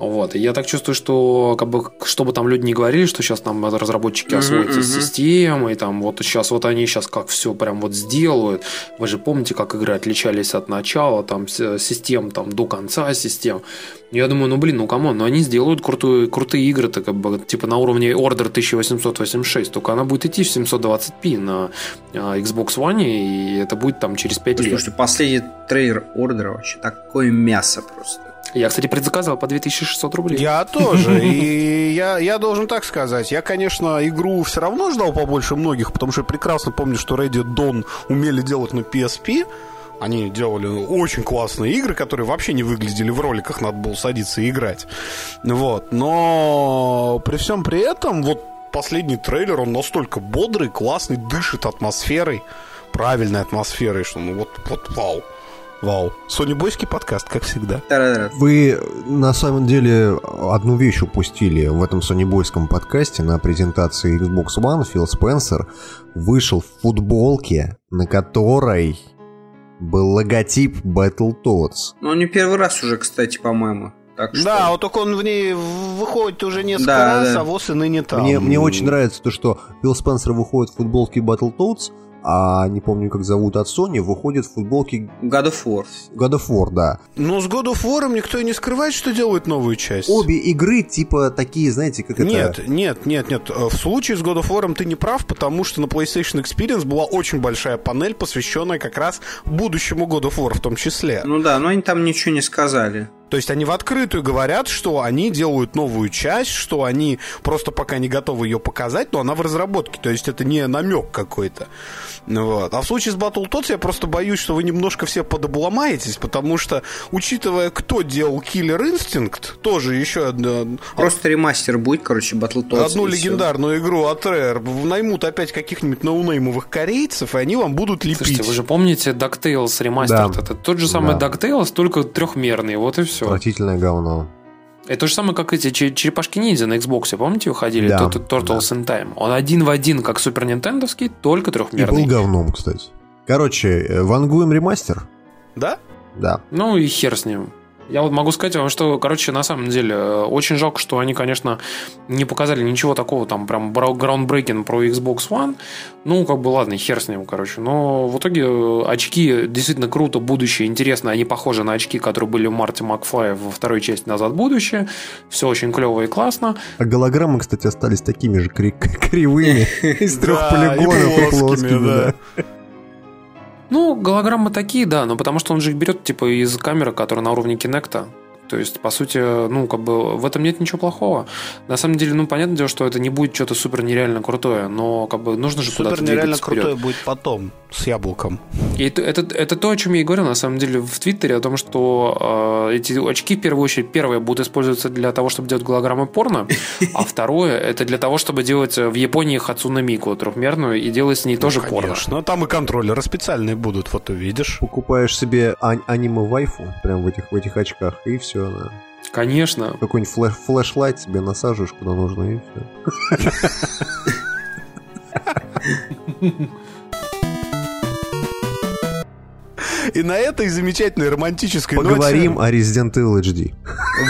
Вот. И я так чувствую, что как бы, чтобы там люди не говорили, что сейчас там разработчики освоятся uh-huh, uh-huh. с системой, там вот сейчас вот они сейчас как все прям вот сделают. Вы же помните, как игры отличались от начала, там систем там до конца систем. Я думаю, ну блин, ну come on, ну, они сделают крутую, крутые игры-то как бы типа на уровне Order 1886, только она будет идти в 720p на а, Xbox One, и это будет там через 5 лет. Слушай, последний трейлер Order вообще такое мясо просто. Я, кстати, предзаказывал по 2600 рублей. Я тоже. И я, я должен так сказать. Я, конечно, игру все равно ждал побольше многих, потому что я прекрасно помню, что Ready Dawn умели делать на PSP. Они делали очень классные игры, которые вообще не выглядели в роликах, надо было садиться и играть. Вот. Но при всем при этом, вот последний трейлер, он настолько бодрый, классный, дышит атмосферой, правильной атмосферой, что ну вот, вот вау. Вау. Сони Бойский подкаст, как всегда. Вы на самом деле одну вещь упустили в этом Сони Бойском подкасте на презентации Xbox One. Фил Спенсер вышел в футболке, на которой был логотип Battletoads. Ну, не первый раз уже, кстати, по-моему. Так что... Да, вот только он в ней выходит уже несколько да, раз, да. а вот и ныне там. Мне, мне очень нравится то, что Фил Спенсер выходит в футболке Battletoads, а не помню, как зовут от Sony, выходит в футболке... God of War. God of War, да. Но с God of War никто и не скрывает, что делают новую часть. Обе игры типа такие, знаете, как нет, это... Нет, нет, нет, нет. В случае с God of War ты не прав, потому что на PlayStation Experience была очень большая панель, посвященная как раз будущему God of War в том числе. Ну да, но они там ничего не сказали. То есть они в открытую говорят, что они делают новую часть, что они просто пока не готовы ее показать, но она в разработке. То есть это не намек какой-то. Вот. А в случае с Battletoads я просто боюсь, что вы немножко все подобломаетесь, потому что, учитывая, кто делал Killer Instinct, тоже еще одна... Просто ремастер будет, короче, Battletoads. Одну легендарную все. игру от Rare наймут опять каких-нибудь ноунеймовых корейцев, и они вам будут лепить. Слушайте, вы же помните DuckTales ремастер? Да. Это тот же самый да. DuckTales, только трехмерный, вот и все. Отвратительное говно. Это то же самое, как эти черепашки ниндзя на Xbox, помните, выходили? Да. Turtles да. in Time. Он один в один, как Супер Нинтендовский, только трехмерный. И был говном, кстати. Короче, э, вангуем ремастер. Да? Да. Ну и хер с ним. Я вот могу сказать вам, что, короче, на самом деле, э, очень жалко, что они, конечно, не показали ничего такого там прям groundbreaking про Xbox One. Ну, как бы, ладно, хер с ним, короче. Но в итоге э, очки действительно круто, будущее интересно. Они похожи на очки, которые были у Марти Макфлая во второй части «Назад в будущее». Все очень клево и классно. А голограммы, кстати, остались такими же кривыми, из трех полигонов и плоскими, ну, голограммы такие, да, но потому что он же их берет типа из камеры, которая на уровне Кинекта. То есть, по сути, ну, как бы в этом нет ничего плохого. На самом деле, ну, понятное дело, что это не будет что-то супер нереально крутое, но как бы нужно же супер куда-то нереально крутое будет потом, с яблоком. И это, это, это то, о чем я и говорил, на самом деле, в Твиттере, о том, что э, эти очки, в первую очередь, первое, будут использоваться для того, чтобы делать голограммы порно, а второе, это для того, чтобы делать в Японии Хацуна Мику трехмерную и делать с ней ну, тоже конечно. порно. Ну, там и контроллеры специальные будут, вот увидишь. Покупаешь себе аниме-вайфу прям в этих, в этих очках, и все все, Конечно. Какой-нибудь флеш флешлайт себе насаживаешь, куда нужно, и все. И на этой замечательной романтической Поговорим ноте... о Resident Evil HD.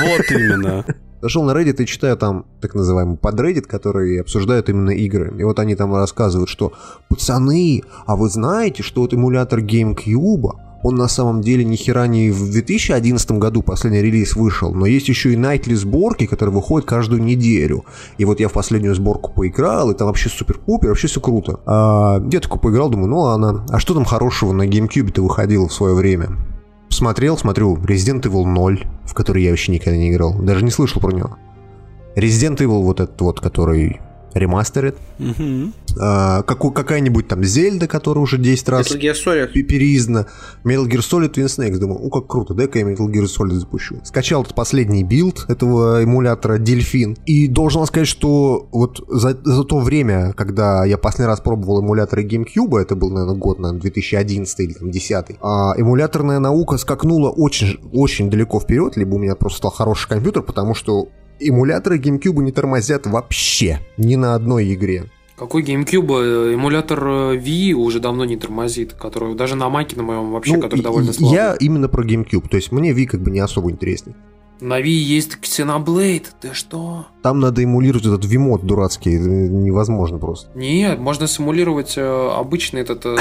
Вот именно. Зашел на Reddit и читаю там так называемый подреддит, который обсуждают именно игры. И вот они там рассказывают, что «Пацаны, а вы знаете, что вот эмулятор GameCube он на самом деле ни хера не в 2011 году последний релиз вышел, но есть еще и найтли сборки, которые выходят каждую неделю. И вот я в последнюю сборку поиграл, и там вообще супер-пупер, вообще все круто. А, я такой поиграл, думаю, ну ладно, а что там хорошего на GameCube-то выходило в свое время? Смотрел, смотрю, Resident Evil 0, в который я вообще никогда не играл, даже не слышал про него. Resident Evil вот этот вот, который ремастерит. А, каку- какая-нибудь там Зельда, которая уже 10 раз Metal Gear Solid. пе- переиздана. Metal Gear Solid Twin Snakes. Думаю, ну как круто, дай-ка я Metal Gear Solid запущу. Скачал этот последний билд этого эмулятора Dolphin. И должен вам сказать, что вот за, за то время, когда я последний раз пробовал эмуляторы GameCube, это был, наверное, год, наверное, 2011 или там 10 а эмуляторная наука скакнула очень, очень далеко вперед, либо у меня просто стал хороший компьютер, потому что эмуляторы GameCube не тормозят вообще ни на одной игре. Какой GameCube? Эмулятор э, Wii уже давно не тормозит, который даже на маке на моем вообще, Ну, который и- довольно слабый. Я именно про GameCube, то есть мне Wii как бы не особо интереснее. На Wii есть Xenoblade, ты что? Там надо эмулировать этот вимод дурацкий, это невозможно просто. Нет, можно симулировать э, обычный этот... э,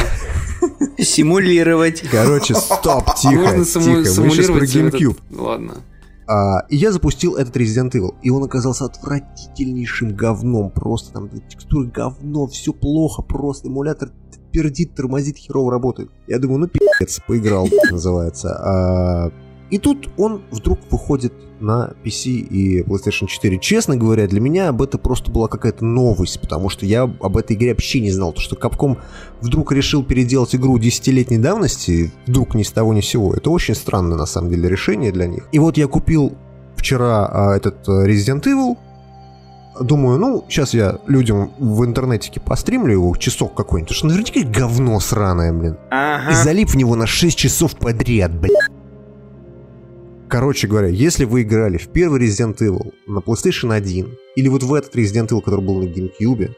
Симулировать. Короче, стоп, тихо, можно тихо, симу- мы сейчас про GameCube. Ладно. А, и я запустил этот Resident Evil, и он оказался отвратительнейшим говном, просто там текстуры говно, все плохо, просто эмулятор пердит, тормозит, херово работает. Я думаю, ну пи***ц, поиграл, называется. А, и тут он вдруг выходит на PC и PlayStation 4. Честно говоря, для меня об это просто была какая-то новость, потому что я об этой игре вообще не знал. То, что Capcom вдруг решил переделать игру десятилетней давности, вдруг ни с того ни с сего, это очень странное на самом деле решение для них. И вот я купил вчера а, этот а, Resident Evil, Думаю, ну, сейчас я людям в интернетике постримлю его часок какой-нибудь, потому что наверняка говно сраное, блин. И Ага. залип в него на 6 часов подряд, блядь. Короче говоря, если вы играли в первый Resident Evil на PlayStation 1, или вот в этот Resident Evil, который был на GameCube,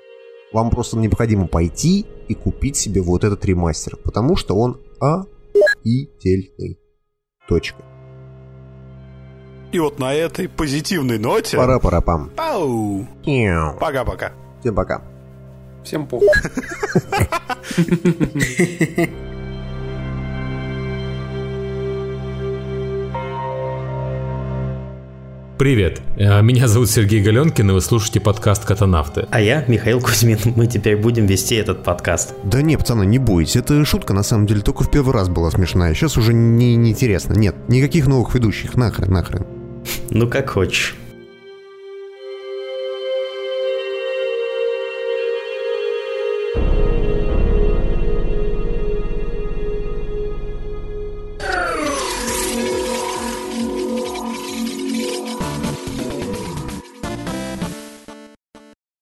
вам просто необходимо пойти и купить себе вот этот ремастер, потому что он охуительный. Точка. И вот на этой позитивной ноте... Пора-пора-пам. Пау. Пока-пока. Всем пока. Всем похуй. Привет, э, меня зовут Сергей Галенкин, и вы слушаете подкаст «Катанавты». А я, Михаил Кузьмин, мы теперь будем вести этот подкаст. Да не, пацаны, не бойтесь. Это шутка, на самом деле, только в первый раз была смешная. Сейчас уже не, не интересно. Нет, никаких новых ведущих. Нахрен, нахрен. Ну как хочешь.